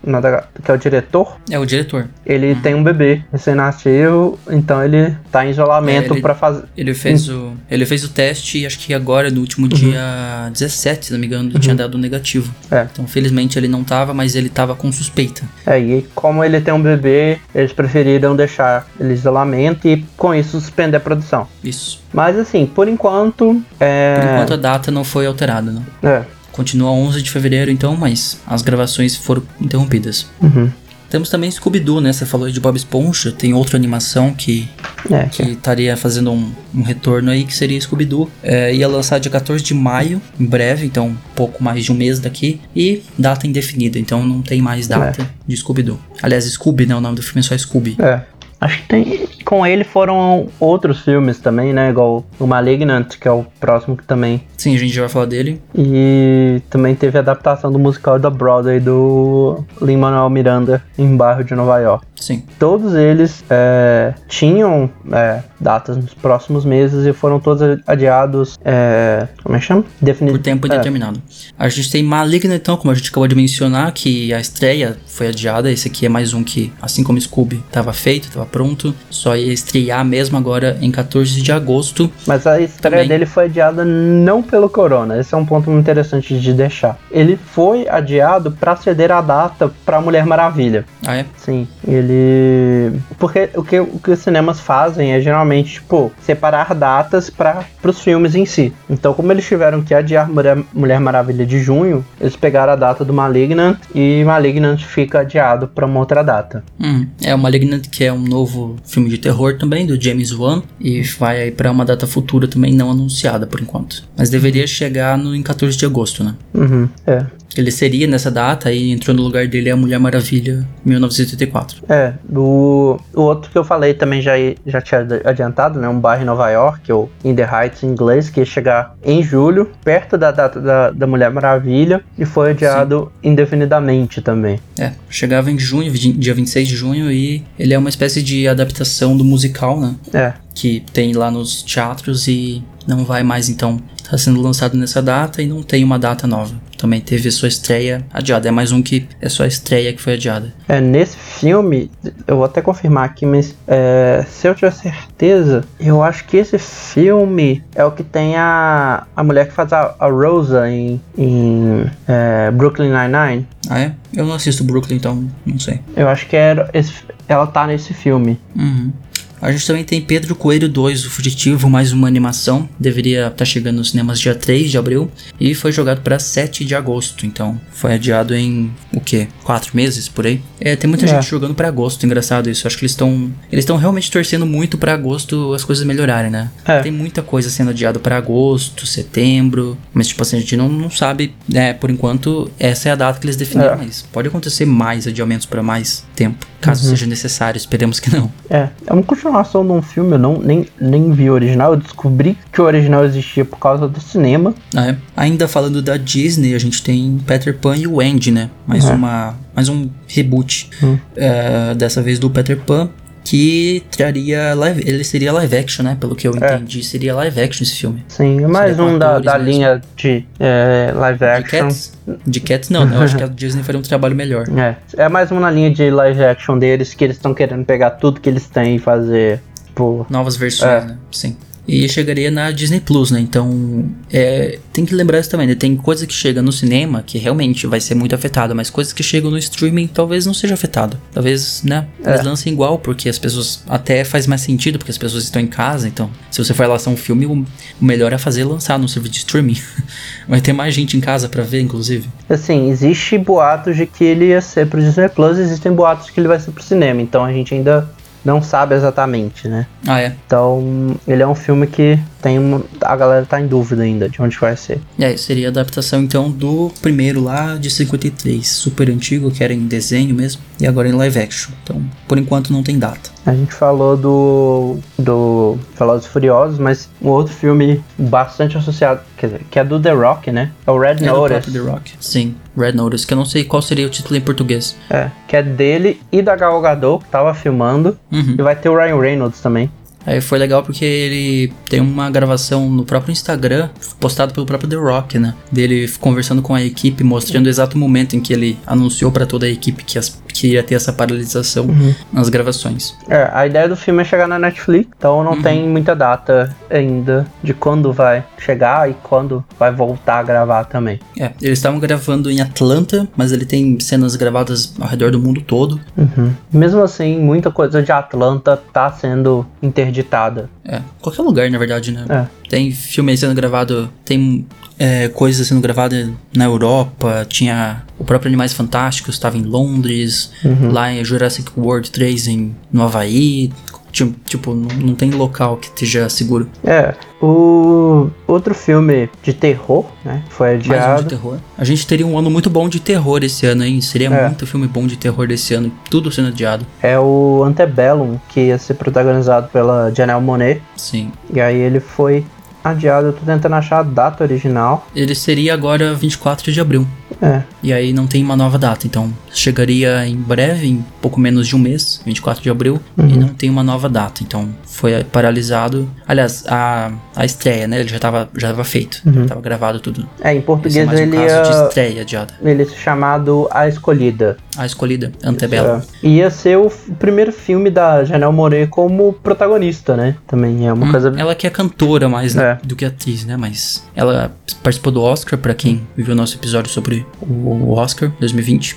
Speaker 2: que é o diretor,
Speaker 1: É o diretor.
Speaker 2: Ele tem um bebê recém-nascido, então ele tá em isolamento
Speaker 1: É, ele-
Speaker 2: pra fazer.
Speaker 1: Ele fez o. Ele fez o teste e acho que agora, no último dia 17, se não me engano, ele tinha dado negativo.
Speaker 2: É.
Speaker 1: Então, felizmente, ele não tava, mas ele tava com suspeita.
Speaker 2: É, e como ele tem um bebê, eles preferiram deixar ele isolamento e com isso suspender a produção.
Speaker 1: Isso.
Speaker 2: Mas assim, por enquanto. É.
Speaker 1: Por enquanto a data não foi alterada, né?
Speaker 2: É.
Speaker 1: Continua 11 de fevereiro, então, mas as gravações foram interrompidas.
Speaker 2: Uhum.
Speaker 1: Temos também Scooby-Doo, né? Você falou aí de Bob Esponja, tem outra animação que
Speaker 2: É,
Speaker 1: que estaria fazendo um, um retorno aí, que seria Scooby-Doo. É, ia lançar dia 14 de maio, em breve, então um pouco mais de um mês daqui. E data indefinida, então não tem mais data de Scooby-Doo. Aliás, Scooby, né? O nome do filme é só Scooby.
Speaker 2: É. Acho que tem. Com ele foram outros filmes também, né? Igual o Malignant, que é o próximo que também.
Speaker 1: Sim, a gente já vai falar dele.
Speaker 2: E também teve a adaptação do musical da Broadway do Lin-Manuel Miranda em bairro de Nova York.
Speaker 1: Sim.
Speaker 2: Todos eles é, tinham é, datas nos próximos meses e foram todos adiados. É, como é que chama? Defini
Speaker 1: Por tempo
Speaker 2: é,
Speaker 1: indeterminado. A gente tem Maligna, então, como a gente acabou de mencionar, que a estreia foi adiada. Esse aqui é mais um que, assim como Scooby, estava feito, estava pronto. Só ia estrear mesmo agora em 14 de agosto.
Speaker 2: Mas a estreia
Speaker 1: Também.
Speaker 2: dele foi adiada não pelo Corona. Esse é um ponto interessante de deixar. Ele foi adiado para ceder a data para Mulher Maravilha.
Speaker 1: Ah, é?
Speaker 2: Sim, ele. Porque o que, o que os cinemas fazem é geralmente, tipo, separar datas para os filmes em si. Então, como eles tiveram que adiar Mulher, Mulher Maravilha de junho, eles pegaram a data do Malignant e Malignant fica adiado para uma outra data.
Speaker 1: Hum, é o Malignant, que é um novo filme de terror também, do James Wan, e vai aí pra uma data futura também não anunciada por enquanto. Mas deveria chegar no, em 14 de agosto, né?
Speaker 2: Uhum, é.
Speaker 1: Ele seria nessa data e entrou no lugar dele a Mulher Maravilha 1984.
Speaker 2: É, o, o outro que eu falei também já, já tinha adiantado, né? Um bairro em Nova York, ou In the Heights em inglês, que ia chegar em julho, perto da data da, da Mulher Maravilha, e foi adiado indefinidamente também.
Speaker 1: É, chegava em junho, dia 26 de junho, e ele é uma espécie de adaptação do musical, né?
Speaker 2: É,
Speaker 1: Que tem lá nos teatros e não vai mais então. Tá sendo lançado nessa data e não tem uma data nova. Também teve sua estreia adiada. É mais um que é só a estreia que foi adiada.
Speaker 2: É, nesse filme, eu vou até confirmar aqui, mas é, se eu tiver certeza, eu acho que esse filme é o que tem a, a mulher que faz a, a Rosa em, em é, Brooklyn Nine-Nine.
Speaker 1: Ah, é? Eu não assisto Brooklyn, então não sei.
Speaker 2: Eu acho que era esse, ela tá nesse filme.
Speaker 1: Uhum. A gente também tem Pedro Coelho 2, o Fugitivo, mais uma animação. Deveria estar chegando nos cinemas dia 3 de abril. E foi jogado para 7 de agosto. Então foi adiado em o quê? Quatro meses por aí? É, tem muita
Speaker 2: É.
Speaker 1: gente jogando para agosto. Engraçado isso. Acho que eles estão. Eles estão realmente torcendo muito para agosto as coisas melhorarem, né?
Speaker 2: É.
Speaker 1: Tem muita coisa sendo adiado para agosto, setembro. Mas, tipo assim, a gente não, não sabe, né? Por enquanto, essa é a data que eles definiram.
Speaker 2: É.
Speaker 1: Mas pode acontecer mais adiamentos para mais tempo. Caso
Speaker 2: Uhum.
Speaker 1: seja necessário. Esperemos que não.
Speaker 2: É, é uma continuação de um filme, eu não, nem, nem vi o original, eu descobri que o original existia por causa do cinema.
Speaker 1: Ah, é. Ainda falando da Disney, a gente tem Peter Pan e o Andy, né? Mais
Speaker 2: Uhum.
Speaker 1: uma, mais um reboot.
Speaker 2: Uhum.
Speaker 1: É, dessa vez do Peter Pan, que traria live, ele seria live action, né? Pelo que eu entendi, seria live action esse filme.
Speaker 2: Sim, mais um da, da linha de é, live
Speaker 1: De
Speaker 2: action.
Speaker 1: Cats? De Cats não, né? Eu acho que a Disney faria um trabalho melhor.
Speaker 2: É, é mais um na linha de live action deles que eles estão querendo pegar tudo que eles têm e fazer. Tipo,
Speaker 1: Novas versões,
Speaker 2: É.
Speaker 1: né? Sim. E chegaria na Disney Plus, né? Então, é, tem que lembrar isso também, né? Tem coisa que chega no cinema que realmente vai ser muito afetada, mas coisas que chegam no streaming talvez não seja afetada. Talvez, né? Eles
Speaker 2: É.
Speaker 1: lancem igual, porque as pessoas. Até faz mais sentido, porque as pessoas estão em casa. Então, se você for lançar um filme, o melhor é fazer lançar no serviço de streaming. vai ter mais gente em casa pra ver, inclusive.
Speaker 2: assim, existe boatos de que ele ia ser pro Disney Plus, existem boatos de que ele vai ser pro cinema, então a gente ainda não sabe exatamente, né?
Speaker 1: Ah, é.
Speaker 2: Então, ele é um filme que tem uma, a galera tá em dúvida ainda de onde vai ser.
Speaker 1: Aí, seria a adaptação então do primeiro lá de 53, super antigo, que era em desenho mesmo, e agora em live action. Então, por enquanto não tem data.
Speaker 2: A gente falou do do Velozes Furiosos, mas um outro filme bastante associado, quer dizer, que é do The Rock, né? É o Red
Speaker 1: É
Speaker 2: Notice.
Speaker 1: The Rock. Sim, Red Notice, que eu não sei qual seria o título em português.
Speaker 2: É, que é dele e da Gal Gadot, que tava filmando,
Speaker 1: Uhum.
Speaker 2: e vai ter o Ryan Reynolds também.
Speaker 1: Aí foi legal porque ele tem uma gravação no próprio Instagram, postado pelo próprio The Rock, né? Dele conversando com a equipe, mostrando o exato momento em que ele anunciou pra toda a equipe que, as- que ia ter essa paralisação nas gravações.
Speaker 2: É, a ideia do filme é chegar na Netflix, então não tem muita data ainda de quando vai chegar e quando vai voltar a gravar também.
Speaker 1: É, eles estavam gravando em Atlanta, mas ele tem cenas gravadas ao redor do mundo todo.
Speaker 2: Uhum. Mesmo assim, muita coisa de Atlanta tá sendo interditada.
Speaker 1: É, qualquer lugar, na verdade, né?
Speaker 2: É.
Speaker 1: Tem filme sendo gravado, tem é, coisas sendo gravadas na Europa, tinha o próprio Animais Fantásticos, estava em Londres, lá em Jurassic World 3 em, no Havaí. Ti- Tipo, não, tem local que esteja seguro.
Speaker 2: É, o outro filme de terror, né, foi
Speaker 1: Mais um de
Speaker 2: adiado.
Speaker 1: terror. A gente teria um ano muito bom de terror esse ano, hein? Seria
Speaker 2: É.
Speaker 1: muito filme bom de terror desse ano, tudo sendo adiado.
Speaker 2: É o Antebellum, que ia ser protagonizado pela Janelle Monet.
Speaker 1: Sim.
Speaker 2: E aí ele foi adiado. Eu tô tentando achar a data original.
Speaker 1: Ele seria agora 24 de abril.
Speaker 2: É,
Speaker 1: E aí não tem uma nova data, então chegaria em breve, em pouco menos de um mês, 24 de abril, e não tem uma nova data, então foi paralisado. Aliás, a, a estreia, né, ele já estava já tava feito, já tava gravado tudo.
Speaker 2: é em
Speaker 1: Esse é
Speaker 2: português
Speaker 1: mais um
Speaker 2: ele
Speaker 1: caso de
Speaker 2: ia,
Speaker 1: estreia adiada.
Speaker 2: ele ser chamado A Escolhida.
Speaker 1: A escolhida, Antebellum.
Speaker 2: É. Ia ser o primeiro filme da Janelle Monet como protagonista, né? Também é uma
Speaker 1: Hum,
Speaker 2: coisa.
Speaker 1: Ela que é cantora mais né,
Speaker 2: É.
Speaker 1: do que atriz, né? Mas ela participou do Oscar, pra quem viu o nosso episódio sobre o Oscar 2020.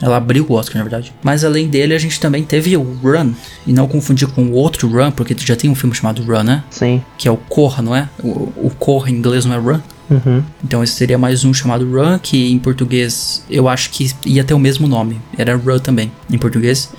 Speaker 1: Ela abriu o Oscar, na verdade. Mas além dele, a gente também teve o Run. E não confundir com o outro Run, porque já tem um filme chamado Run, né?
Speaker 2: Sim.
Speaker 1: Que é o Corra, não é? O, o Corra em inglês não é Run.
Speaker 2: Uhum.
Speaker 1: Então esse seria mais um chamado Run, que em português eu acho que ia ter o mesmo nome. Era Run também, em português.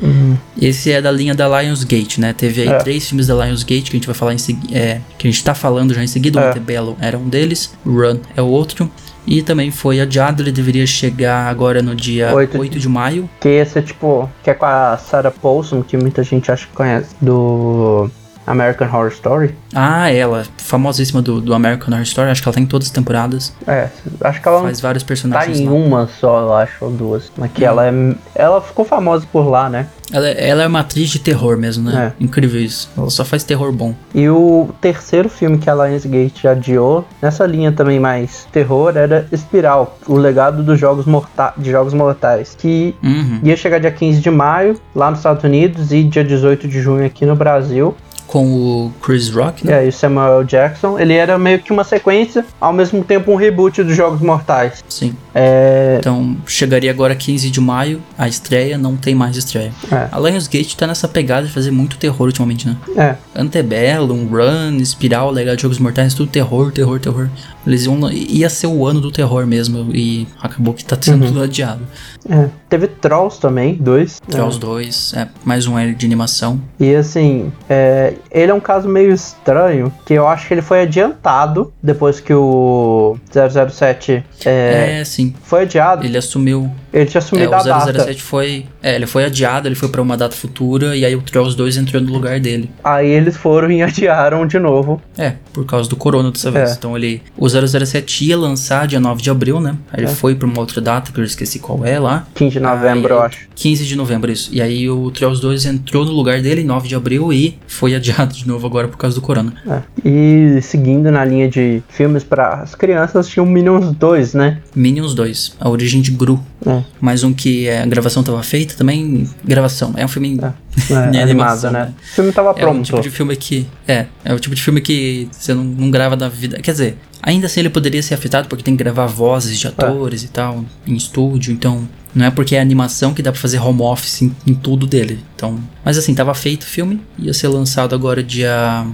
Speaker 1: Esse é da linha da Lionsgate, né? Teve aí
Speaker 2: É.
Speaker 1: três filmes da Lionsgate que a gente vai falar em seguida. É, que a gente tá falando já em seguida.
Speaker 2: É.
Speaker 1: O Antebellum era um deles, Run é o outro. E também foi adiado, ele deveria chegar agora no dia
Speaker 2: Oito
Speaker 1: 8,
Speaker 2: de-
Speaker 1: de maio.
Speaker 2: Que esse é tipo. Que é com a Sarah Paulson, que muita gente acha que conhece. Do American Horror Story.
Speaker 1: Ah, ela, famosíssima do, do American Horror Story, acho que ela tá em todas as temporadas.
Speaker 2: É, acho que ela
Speaker 1: Faz vários
Speaker 2: tá
Speaker 1: personagens
Speaker 2: em
Speaker 1: lá.
Speaker 2: uma só, eu acho, ou duas. Mas que ela é. Ela ficou famosa por lá, né?
Speaker 1: Ela, ela é uma atriz de terror mesmo, né?
Speaker 2: É.
Speaker 1: Incrível isso. Ela só faz terror bom.
Speaker 2: E o terceiro filme que a Lionsgate adiou, nessa linha também mais terror, era Espiral, o legado dos jogos, morta de jogos mortais. Que
Speaker 1: Uhum.
Speaker 2: ia chegar dia 15 de maio lá nos Estados Unidos e dia 18 de junho aqui no Brasil.
Speaker 1: Com o Chris Rock,
Speaker 2: E
Speaker 1: né?
Speaker 2: aí o Samuel Jackson, ele era meio que uma sequência, ao mesmo tempo um reboot dos jogos mortais.
Speaker 1: Sim.
Speaker 2: É.
Speaker 1: Então, chegaria agora 15 de maio, a estreia, não tem mais estreia.
Speaker 2: É.
Speaker 1: A Lionsgate tá nessa pegada de fazer muito terror ultimamente, né?
Speaker 2: É.
Speaker 1: Antebellum, Run, Espiral, Legado de Jogos Mortais, tudo terror, terror, terror. Eles iam, ia ser o ano do terror mesmo, e acabou que tá sendo tudo adiado.
Speaker 2: É. Teve Trolls também, dois.
Speaker 1: Trolls 2, é, mais um de animação.
Speaker 2: E assim, é, ele é um caso meio estranho, que eu acho que ele foi adiantado depois que o 007 é,
Speaker 1: É, sim.
Speaker 2: foi adiado.
Speaker 1: Ele assumiu.
Speaker 2: Ele tinha
Speaker 1: É,
Speaker 2: assumido
Speaker 1: o
Speaker 2: a data.
Speaker 1: 007 foi. É, ele foi adiado, ele foi pra uma data futura, e aí o Trolls 2 entrou no lugar dele.
Speaker 2: Aí eles foram e adiaram de novo.
Speaker 1: É, por causa do corona dessa vez.
Speaker 2: É.
Speaker 1: Então ele. O 007 ia lançar dia 9 de abril, né? Aí ele
Speaker 2: É.
Speaker 1: foi pra uma outra data, que eu esqueci qual é lá.
Speaker 2: 15 de novembro,
Speaker 1: Aí-
Speaker 2: eu acho.
Speaker 1: 15 de novembro, isso. E aí o Trolls 2 entrou no lugar dele, 9 de abril, e foi adiado de novo agora por causa do corona.
Speaker 2: É. E seguindo na linha de filmes para as crianças, tinha o Minions 2, né?
Speaker 1: Minions 2, a origem de Gru.
Speaker 2: É.
Speaker 1: Mais um que é, a gravação tava feita também. Gravação. É um filme.
Speaker 2: É, animada,
Speaker 1: animação,
Speaker 2: né?
Speaker 1: né?
Speaker 2: O filme tava
Speaker 1: É o
Speaker 2: pronto.
Speaker 1: tipo de filme que. É, é o tipo de filme que você não, não grava da vida. Quer dizer, ainda assim ele poderia ser afetado porque tem que gravar vozes de atores e tal em estúdio, então. Não é porque é animação que dá pra fazer home office em, em tudo dele. Então. Mas assim, tava feito o filme, ia ser lançado agora dia.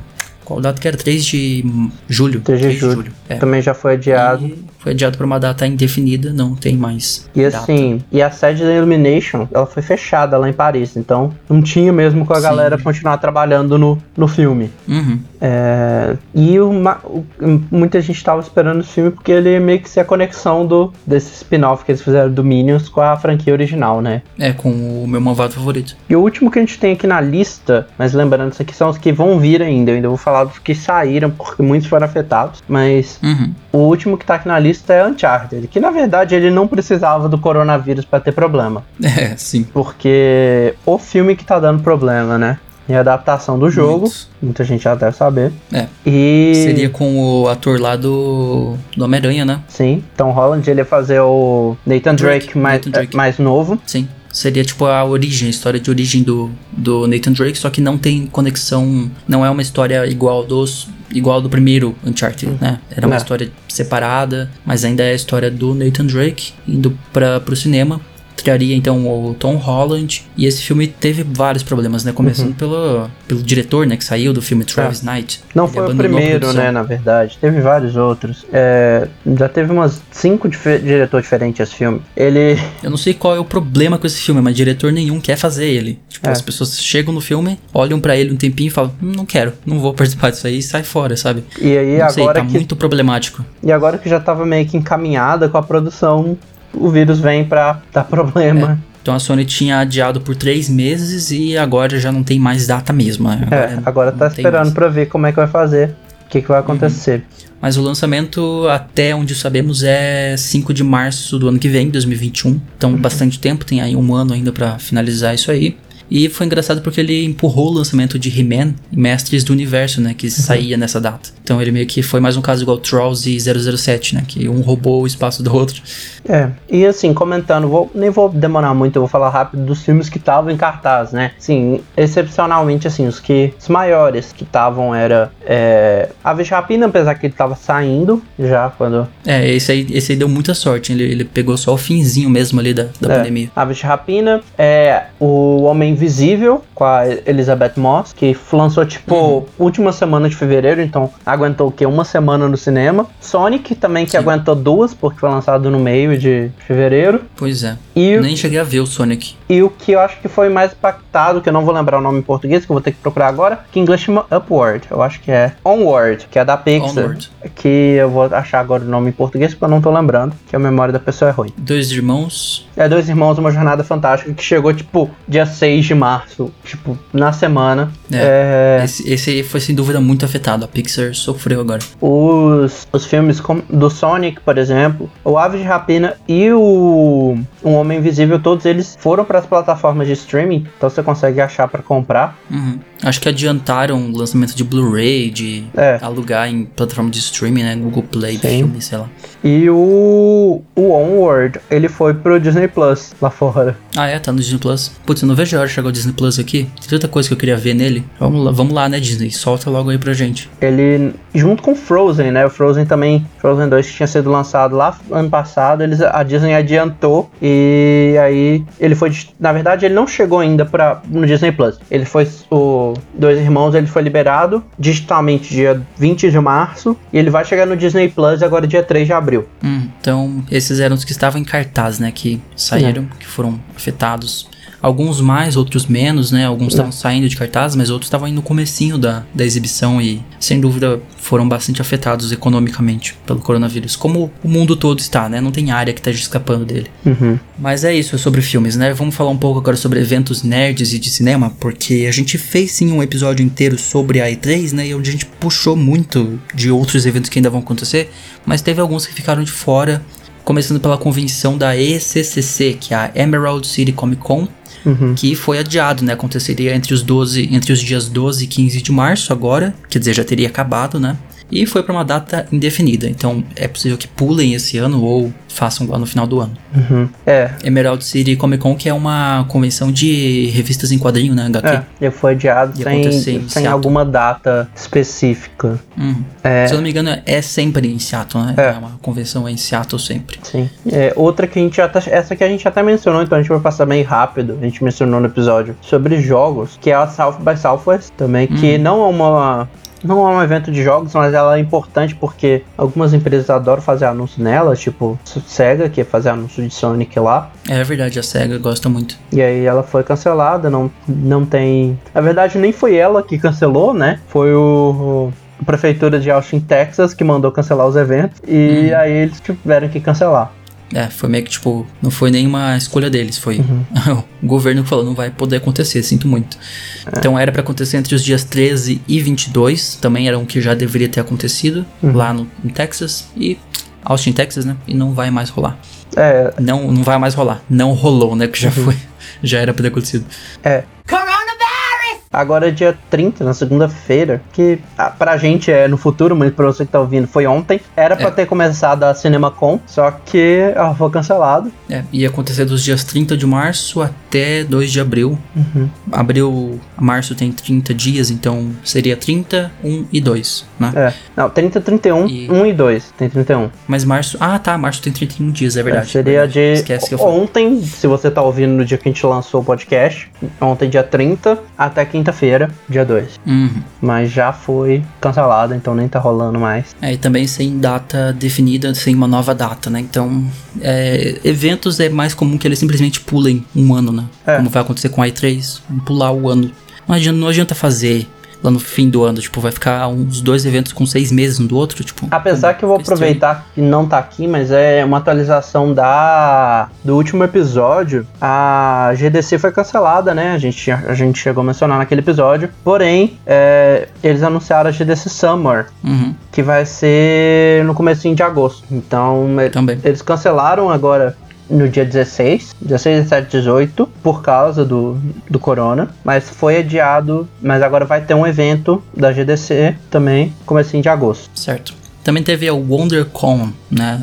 Speaker 1: Qual data que era? 3 de julho.
Speaker 2: 3 de julho.
Speaker 1: É.
Speaker 2: Também já foi adiado.
Speaker 1: E foi adiado pra uma data indefinida, não tem mais.
Speaker 2: E
Speaker 1: data.
Speaker 2: assim, e a sede da Illumination, ela foi fechada lá em Paris, então não tinha mesmo com a
Speaker 1: Sim.
Speaker 2: galera continuar trabalhando no, no filme.
Speaker 1: Uhum.
Speaker 2: É, e uma, o- muita gente tava esperando esse filme porque ele meio que ser a conexão do, desse spin-off que eles fizeram do Minions com a franquia original, né?
Speaker 1: É, com o meu malvado favorito.
Speaker 2: E o último que a gente tem aqui na lista, mas lembrando, isso aqui são os que vão vir ainda. Eu ainda vou falar dos que saíram, porque muitos foram afetados. Mas
Speaker 1: Uhum.
Speaker 2: o último que tá aqui na lista é Uncharted, que na verdade ele não precisava do coronavírus pra ter problema.
Speaker 1: É, sim.
Speaker 2: Porque o filme que tá dando problema, né? E a adaptação do jogo,
Speaker 1: Muitos.
Speaker 2: muita gente já deve saber.
Speaker 1: É.
Speaker 2: E.
Speaker 1: Seria com o ator lá do, do Homem-Aranha, né?
Speaker 2: Sim, Tom Holland ele ia fazer o Nathan Drake,
Speaker 1: Drake,
Speaker 2: mais,
Speaker 1: Nathan Drake.
Speaker 2: mais novo.
Speaker 1: Sim. Seria tipo a origem, a história de origem do, do Nathan Drake, só que não tem conexão, não é uma história igual dos igual do primeiro Uncharted, né? Era uma
Speaker 2: É.
Speaker 1: história separada, mas ainda é a história do Nathan Drake indo para pro cinema. Traria então o Tom Holland. E esse filme teve vários problemas, né? Começando pelo, pelo diretor, né? Que saiu do filme Travis Knight.
Speaker 2: Não
Speaker 1: Ele
Speaker 2: foi o primeiro, né, na verdade. Teve vários outros. É, já teve umas cinco dife- diretores diferentes esse filme. Ele.
Speaker 1: Eu não sei qual é o problema com esse filme, mas diretor nenhum quer fazer ele. Tipo,
Speaker 2: É.
Speaker 1: as pessoas chegam no filme, olham pra ele um tempinho e falam: hum, não quero, não vou participar disso aí e sai fora, sabe?
Speaker 2: E aí
Speaker 1: não sei,
Speaker 2: agora
Speaker 1: tá
Speaker 2: que.
Speaker 1: muito problemático.
Speaker 2: E agora que já tava meio que encaminhada com a produção, o vírus vem pra dar problema.
Speaker 1: Então a Sony tinha adiado por três meses e agora já não tem mais data mesmo. né?
Speaker 2: É, agora, tá esperando pra ver como é que vai fazer. O que, que vai acontecer.
Speaker 1: Mas o lançamento, até onde sabemos, é 5 de março do ano que vem, 2021. Então, bastante tempo, tem aí um ano ainda pra finalizar isso aí. E foi engraçado porque ele empurrou o lançamento de He-Man Mestres do Universo, né? Que saía nessa data. Então ele meio que foi mais um caso igual Trolls e 007, né? Que um roubou o espaço do outro.
Speaker 2: É, e assim, comentando, vou, nem vou demorar muito, eu vou falar rápido dos filmes que estavam em cartaz, né? Sim, excepcionalmente, assim, os que os maiores que estavam era é, Aves de Rapina, apesar que ele tava saindo já quando
Speaker 1: É, esse aí, esse aí deu muita sorte. Ele, ele pegou só o finzinho mesmo ali da, da
Speaker 2: É,
Speaker 1: pandemia.
Speaker 2: Aves de Rapina, é o Homem Invisível com a Elizabeth Moss, que lançou tipo
Speaker 1: Uhum.
Speaker 2: última semana de fevereiro, então aguentou o quê? Uma semana no cinema. Sonic também que
Speaker 1: Sim.
Speaker 2: aguentou duas, porque foi lançado no meio de fevereiro.
Speaker 1: Pois é.
Speaker 2: E,
Speaker 1: Nem cheguei a ver o Sonic.
Speaker 2: e o que eu acho que foi mais impactado, que eu não vou lembrar o nome em português, que eu vou ter que procurar agora, que em inglês chama Upward, eu acho que é Onward, que é da Pixar.
Speaker 1: Onward.
Speaker 2: Que eu vou achar agora o nome em português, porque eu não tô lembrando, que a memória da pessoa é ruim.
Speaker 1: Dois irmãos.
Speaker 2: É Dois Irmãos, uma jornada fantástica que chegou, tipo, dia 6 de março, tipo, na semana. É,
Speaker 1: Esse, esse aí foi sem dúvida muito afetado. A Pixar sofreu agora.
Speaker 2: os, os filmes com- do Sonic, por exemplo, o Aves de Rapina e o Um Homem Invisível, todos eles foram para as plataformas de streaming, então você consegue achar para comprar.
Speaker 1: Uhum. Acho que adiantaram o lançamento de Blu-ray, de
Speaker 2: É.
Speaker 1: alugar em plataforma de streaming, né? Google Play,
Speaker 2: Sim.
Speaker 1: filme, sei lá.
Speaker 2: E o, o Onward, ele foi pro Disney Plus lá fora.
Speaker 1: Ah, é? Tá no Disney Plus. Putz, eu não vejo a hora de chegar o Disney Plus aqui. Tem tanta coisa que eu queria ver nele. Vamos lá, vamos lá né, Disney? Solta logo aí pra gente.
Speaker 2: Ele, junto com Frozen, né? O Frozen também, Frozen 2 que tinha sido lançado lá ano passado, eles, a Disney adiantou e aí ele foi, na verdade, ele não chegou ainda para no Disney Plus. Ele foi o Dois Irmãos, ele foi liberado digitalmente dia 20 de março e ele vai chegar no Disney Plus agora dia 3 de abril.
Speaker 1: Hum, então, esses eram os que estavam em cartaz, né? Que saíram, que foram afetados. Alguns mais, outros menos, né? Alguns estavam saindo de cartaz, mas outros estavam indo no comecinho da, da exibição e, sem dúvida, foram bastante afetados economicamente pelo coronavírus. Como o mundo todo está, né? Não tem área que esteja escapando dele.
Speaker 2: Uhum.
Speaker 1: Mas é isso, é sobre filmes, né? Vamos falar um pouco agora sobre eventos nerds e de cinema, porque a gente fez sim um episódio inteiro sobre a E3, né? E onde a gente puxou muito de outros eventos que ainda vão acontecer, mas teve alguns que ficaram de fora, começando pela convenção da ECCC, que é a Emerald City Comic Con,
Speaker 2: Uhum.
Speaker 1: que foi adiado, né? Aconteceria entre os 12, entre os dias 12 e 15 de março agora, quer dizer, já teria acabado, né? E foi para uma data indefinida. Então é possível que pulem esse ano ou façam lá no final do ano.
Speaker 2: Uhum. É.
Speaker 1: Emerald City Comic Con, que é uma convenção de revistas em quadrinho, né? HQ.
Speaker 2: É, ele foi adiado
Speaker 1: em
Speaker 2: sem, sem alguma data específica.
Speaker 1: Uhum.
Speaker 2: É.
Speaker 1: Se eu não me engano, é sempre em Seattle, né?
Speaker 2: É.
Speaker 1: É, uma convenção em Seattle sempre.
Speaker 2: Sim. É, outra que a gente já tá, essa que a gente até mencionou, então a gente vai passar bem rápido. A gente mencionou no episódio sobre jogos, que é a South by Southwest também, que
Speaker 1: Hum.
Speaker 2: não é uma não é um evento de jogos, mas ela é importante porque algumas empresas adoram fazer anúncio nela, tipo Sega, que é fazer anúncio de Sonic lá.
Speaker 1: É verdade, a SEGA gosta muito.
Speaker 2: E aí ela foi cancelada, não, não tem. Na verdade, nem foi ela que cancelou, né? Foi o. A prefeitura de Austin, Texas, que mandou cancelar os eventos. E aí eles tiveram que cancelar.
Speaker 1: É, foi meio que tipo, não foi nenhuma escolha deles, foi o governo que falou, não vai poder acontecer, sinto muito. Então era pra acontecer entre os dias 13 e 22, também era um que já deveria ter acontecido lá no em Texas e Austin, Texas, né? E não vai mais rolar.
Speaker 2: É,
Speaker 1: Não, não vai mais rolar. Não rolou, né? Que já foi, já era pra ter acontecido.
Speaker 2: é.
Speaker 3: Coronavirus!
Speaker 2: Agora é dia 30, na segunda-feira, que ah, pra gente é no futuro, mas pra você que tá ouvindo foi ontem. Era pra
Speaker 1: É.
Speaker 2: ter começado a CinemaCon, só que ah, foi cancelado.
Speaker 1: É, ia acontecer dos dias 30 de março até 2 de abril. Abril, março tem 30 dias, então seria 30, 1 e 2, né?
Speaker 2: É. Não, 30, 31,
Speaker 1: E-
Speaker 2: 1 e 2. Tem 31.
Speaker 1: Mas março. Ah, tá. Março tem 31 dias, é verdade.
Speaker 2: É, seria
Speaker 1: verdade.
Speaker 2: de
Speaker 1: Esquece que eu falei.
Speaker 2: ontem, se você tá ouvindo no dia que a gente lançou o podcast, ontem dia 30 até quinta-feira, dia 2.
Speaker 1: Uhum.
Speaker 2: Mas já foi cancelado, então nem tá rolando mais.
Speaker 1: É, e também sem data definida, sem uma nova data, né? Então, é, eventos é mais comum que eles simplesmente pulem um ano, né?
Speaker 2: É.
Speaker 1: Como vai acontecer com a i3, vão pular o ano. Não adianta, não adianta fazer lá no fim do ano, tipo, vai ficar uns dois eventos com seis meses um do outro, tipo.
Speaker 2: Apesar que eu vou aproveitar que não tá aqui, mas é uma atualização da do último episódio. A GDC foi cancelada, né? A gente, a gente chegou a mencionar naquele episódio. Porém, é, eles anunciaram a GDC Summer,
Speaker 1: Uhum,
Speaker 2: que vai ser no comecinho de agosto. Então, é-
Speaker 1: também.
Speaker 2: eles cancelaram agora no dia 16, 16, 17, 18, por causa do, do corona, mas foi adiado, mas agora vai ter um evento da GDC também, comecinho de agosto.
Speaker 1: Certo. Também teve a WonderCon, né?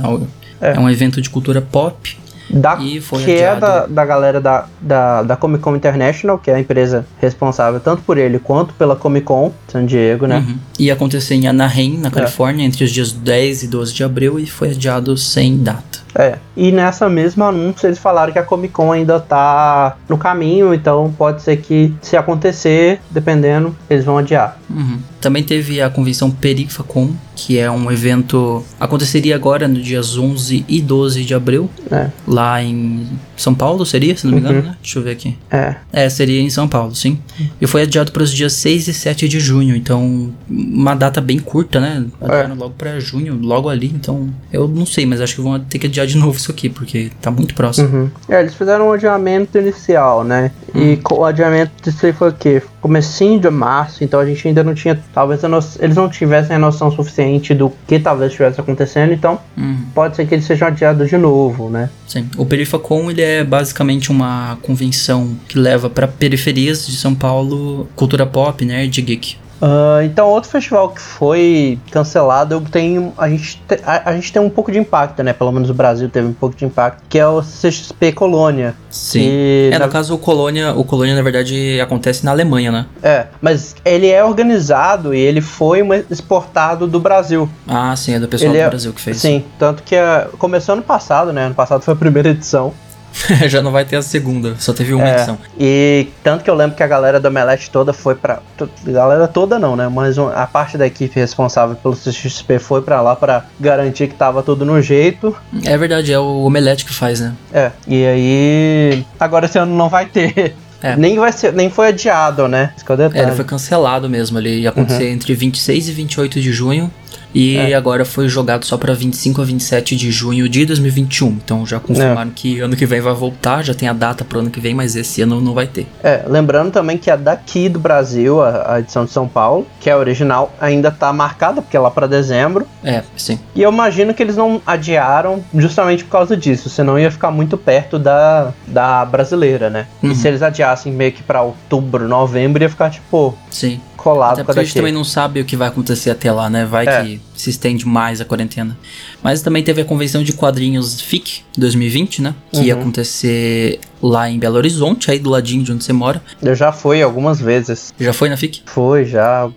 Speaker 2: É.
Speaker 1: É um evento de cultura pop.
Speaker 2: Da,
Speaker 1: foi
Speaker 2: que é
Speaker 1: adiado.
Speaker 2: da, da galera da, da, da Comic Con International, que é a empresa responsável tanto por ele quanto pela Comic Con San Diego, né?
Speaker 1: Uhum. Ia acontecer em Anaheim, na Califórnia, entre os dias 10 e 12 de abril e foi adiado sem data.
Speaker 2: É. E nessa mesma anúncio eles falaram que a Comic Con ainda tá no caminho, então pode ser que se acontecer, dependendo, eles vão adiar.
Speaker 1: Uhum. Também teve a convenção Perifacon, que é um evento. Aconteceria agora no dias 11 e 12 de abril,
Speaker 2: É.
Speaker 1: lá em São Paulo, seria? Se não me engano,
Speaker 2: Uhum.
Speaker 1: né? Deixa eu ver aqui.
Speaker 2: É.
Speaker 1: É, seria em São Paulo, sim. E foi adiado para os dias 6 e 7 de junho, então uma data bem curta, né? Adiaram logo para junho, logo ali, então eu não sei, mas acho que vão ter que adiar de novo isso aqui, porque tá muito próximo.
Speaker 2: Uhum. É, eles fizeram um adiamento inicial, né? E co- o adiamento disso aí foi o quê? Comecinho de março, então a gente ainda não tinha. Talvez no- eles não tivessem a noção suficiente do que talvez estivesse acontecendo, então
Speaker 1: Uhum.
Speaker 2: pode ser que eles sejam adiados de novo, né?
Speaker 1: Sim. O Perifacon ele é basicamente uma convenção que leva para periferias de São Paulo cultura pop, nerd e geek.
Speaker 2: Ah, então, outro festival que foi cancelado, eu tenho, a, gente te- a, a gente tem um pouco de impacto, né? Pelo menos o Brasil teve um pouco de impacto, que é o CXP Colônia.
Speaker 1: Sim.
Speaker 2: que,
Speaker 1: É,
Speaker 2: na-
Speaker 1: no caso, o Colônia, o Colônia, na verdade, acontece na Alemanha, né?
Speaker 2: é, mas ele é organizado e ele foi exportado do Brasil.
Speaker 1: Ah, sim, é do pessoal
Speaker 2: Ele
Speaker 1: do
Speaker 2: é-
Speaker 1: Brasil que fez.
Speaker 2: Sim, tanto que ah, começou ano passado, né? Ano passado foi a primeira edição.
Speaker 1: Já não vai ter a segunda, só teve uma
Speaker 2: É,
Speaker 1: edição.
Speaker 2: E tanto que eu lembro que a galera do Omelete toda foi pra. Galera toda não, né? Mas a parte da equipe responsável pelo CXP foi pra lá pra garantir que tava tudo no jeito.
Speaker 1: É verdade, é o Omelete que faz, né?
Speaker 2: É. E aí. Agora esse ano não vai ter.
Speaker 1: É.
Speaker 2: Nem vai ser, nem foi adiado, né? Esse é o
Speaker 1: É, ele foi cancelado mesmo. Ele ia acontecer entre 26 e 28 de junho. E
Speaker 2: É.
Speaker 1: agora foi jogado só pra 25 a 27 de junho de 2021. Então já confirmaram que ano que vem vai voltar, já tem a data pro ano que vem, mas esse ano não vai ter.
Speaker 2: É, lembrando também que a daqui do Brasil, a, a edição de São Paulo, que é a original, ainda tá marcada, porque é lá pra dezembro.
Speaker 1: É, sim.
Speaker 2: E eu imagino que eles não adiaram justamente por causa disso, senão ia ficar muito perto da, da brasileira, né?
Speaker 1: Uhum.
Speaker 2: E se eles adiassem meio que pra outubro, novembro, ia ficar tipo
Speaker 1: Sim.
Speaker 2: Colado
Speaker 1: Até
Speaker 2: a
Speaker 1: porque a gente também não sabe o que vai acontecer até lá, né? Vai
Speaker 2: É.
Speaker 1: que se estende mais a quarentena. Mas também teve a convenção de quadrinhos FIC 2020, né? Que ia
Speaker 2: Uhum.
Speaker 1: acontecer lá em Belo Horizonte, aí do ladinho de onde você mora.
Speaker 2: Eu já fui algumas vezes.
Speaker 1: Já foi na FIC?
Speaker 2: Foi, já.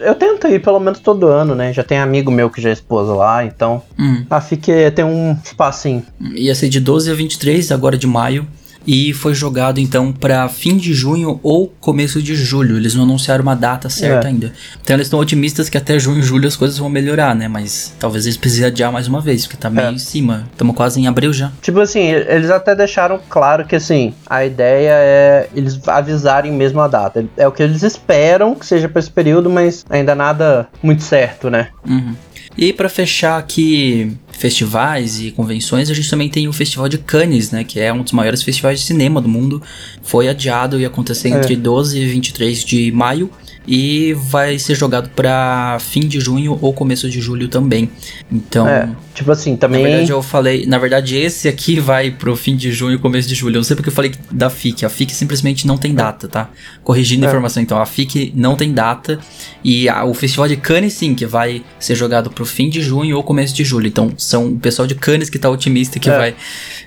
Speaker 2: Eu tento ir pelo menos todo ano, né? Já tem amigo meu que já é esposa lá, então.
Speaker 1: Hum.
Speaker 2: A FIC tem um espacinho.
Speaker 1: Ia ser de 12 a 23, agora de maio. E foi jogado então pra fim de junho ou começo de julho. Eles não anunciaram uma data certa
Speaker 2: É.
Speaker 1: ainda. Então eles estão otimistas que até junho e julho as coisas vão melhorar, né? Mas talvez eles precisem adiar mais uma vez, porque tá meio
Speaker 2: É.
Speaker 1: em cima. Estamos quase em abril já.
Speaker 2: Tipo assim, eles até deixaram claro que assim, a ideia é eles avisarem mesmo a data. É o que eles esperam que seja pra esse período, mas ainda nada muito certo, né?
Speaker 1: Uhum. E pra fechar aqui festivais e convenções, a gente também tem o Festival de Cannes, né, que é um dos maiores festivais de cinema do mundo. Foi adiado e acontecer
Speaker 2: É.
Speaker 1: entre 12 e 23 de maio e vai ser jogado pra fim de junho ou começo de julho também. Então,
Speaker 2: É, tipo assim,
Speaker 1: na
Speaker 2: também.
Speaker 1: verdade eu falei, na verdade esse aqui vai pro fim de junho, começo de julho. Eu não sei porque eu falei da FIC. A FIC simplesmente não tem data, tá? Corrigindo a
Speaker 2: É.
Speaker 1: informação, então a FIC não tem data e a- o Festival de Cannes sim, que vai ser jogado pro fim de junho ou começo de julho. Então são o pessoal de Cannes que tá otimista que
Speaker 2: É.
Speaker 1: vai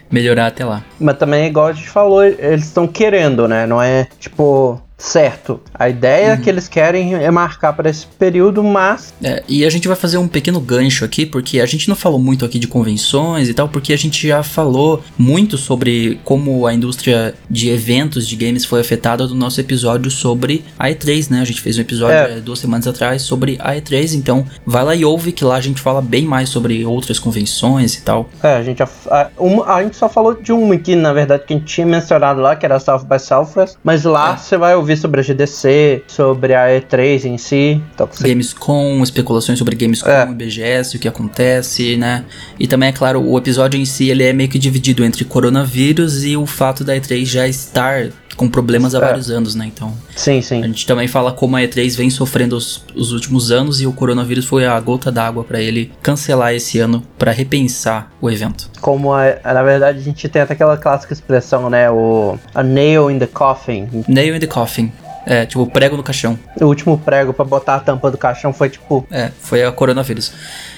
Speaker 1: melhorar até lá.
Speaker 2: Mas também, igual a gente falou, eles estão querendo, né? Não é tipo certo. A ideia
Speaker 1: Uhum.
Speaker 2: que eles querem é marcar para esse período, mas
Speaker 1: É, e a gente vai fazer um pequeno gancho aqui, porque a gente não falou muito aqui de convenções e tal, porque a gente já falou muito sobre como a indústria de eventos de games foi afetada no nosso episódio sobre a E3, né? A gente fez um episódio
Speaker 2: É.
Speaker 1: é, duas semanas atrás sobre a E3, então vai lá e ouve que lá a gente fala bem mais sobre outras convenções e tal.
Speaker 2: é, a gente, já- a, uma- a gente só falou de uma que, na verdade, que a gente tinha mencionado lá, que era a South by Southwest, mas lá
Speaker 1: É.
Speaker 2: você vai ouvir sobre a GDC, sobre a E3 em si. Então, você
Speaker 1: Gamescom, especulações sobre Gamescom
Speaker 2: É.
Speaker 1: BGS, o que acontece, né? E também, é claro, o episódio em si ele é meio que dividido entre coronavírus e o fato da E3 já estar com problemas há
Speaker 2: É.
Speaker 1: vários anos, né? Então,
Speaker 2: Sim,
Speaker 1: a
Speaker 2: sim.
Speaker 1: gente também fala como a E3 vem sofrendo os, os últimos anos e o coronavírus foi a gota d'água para ele cancelar esse ano para repensar o evento.
Speaker 2: Como a, na verdade a gente tem até aquela clássica expressão, né? O a nail in the coffin.
Speaker 1: Nail in the coffin. É, tipo, prego no caixão.
Speaker 2: O último prego pra botar a tampa do caixão foi tipo.
Speaker 1: É, foi a coronavírus.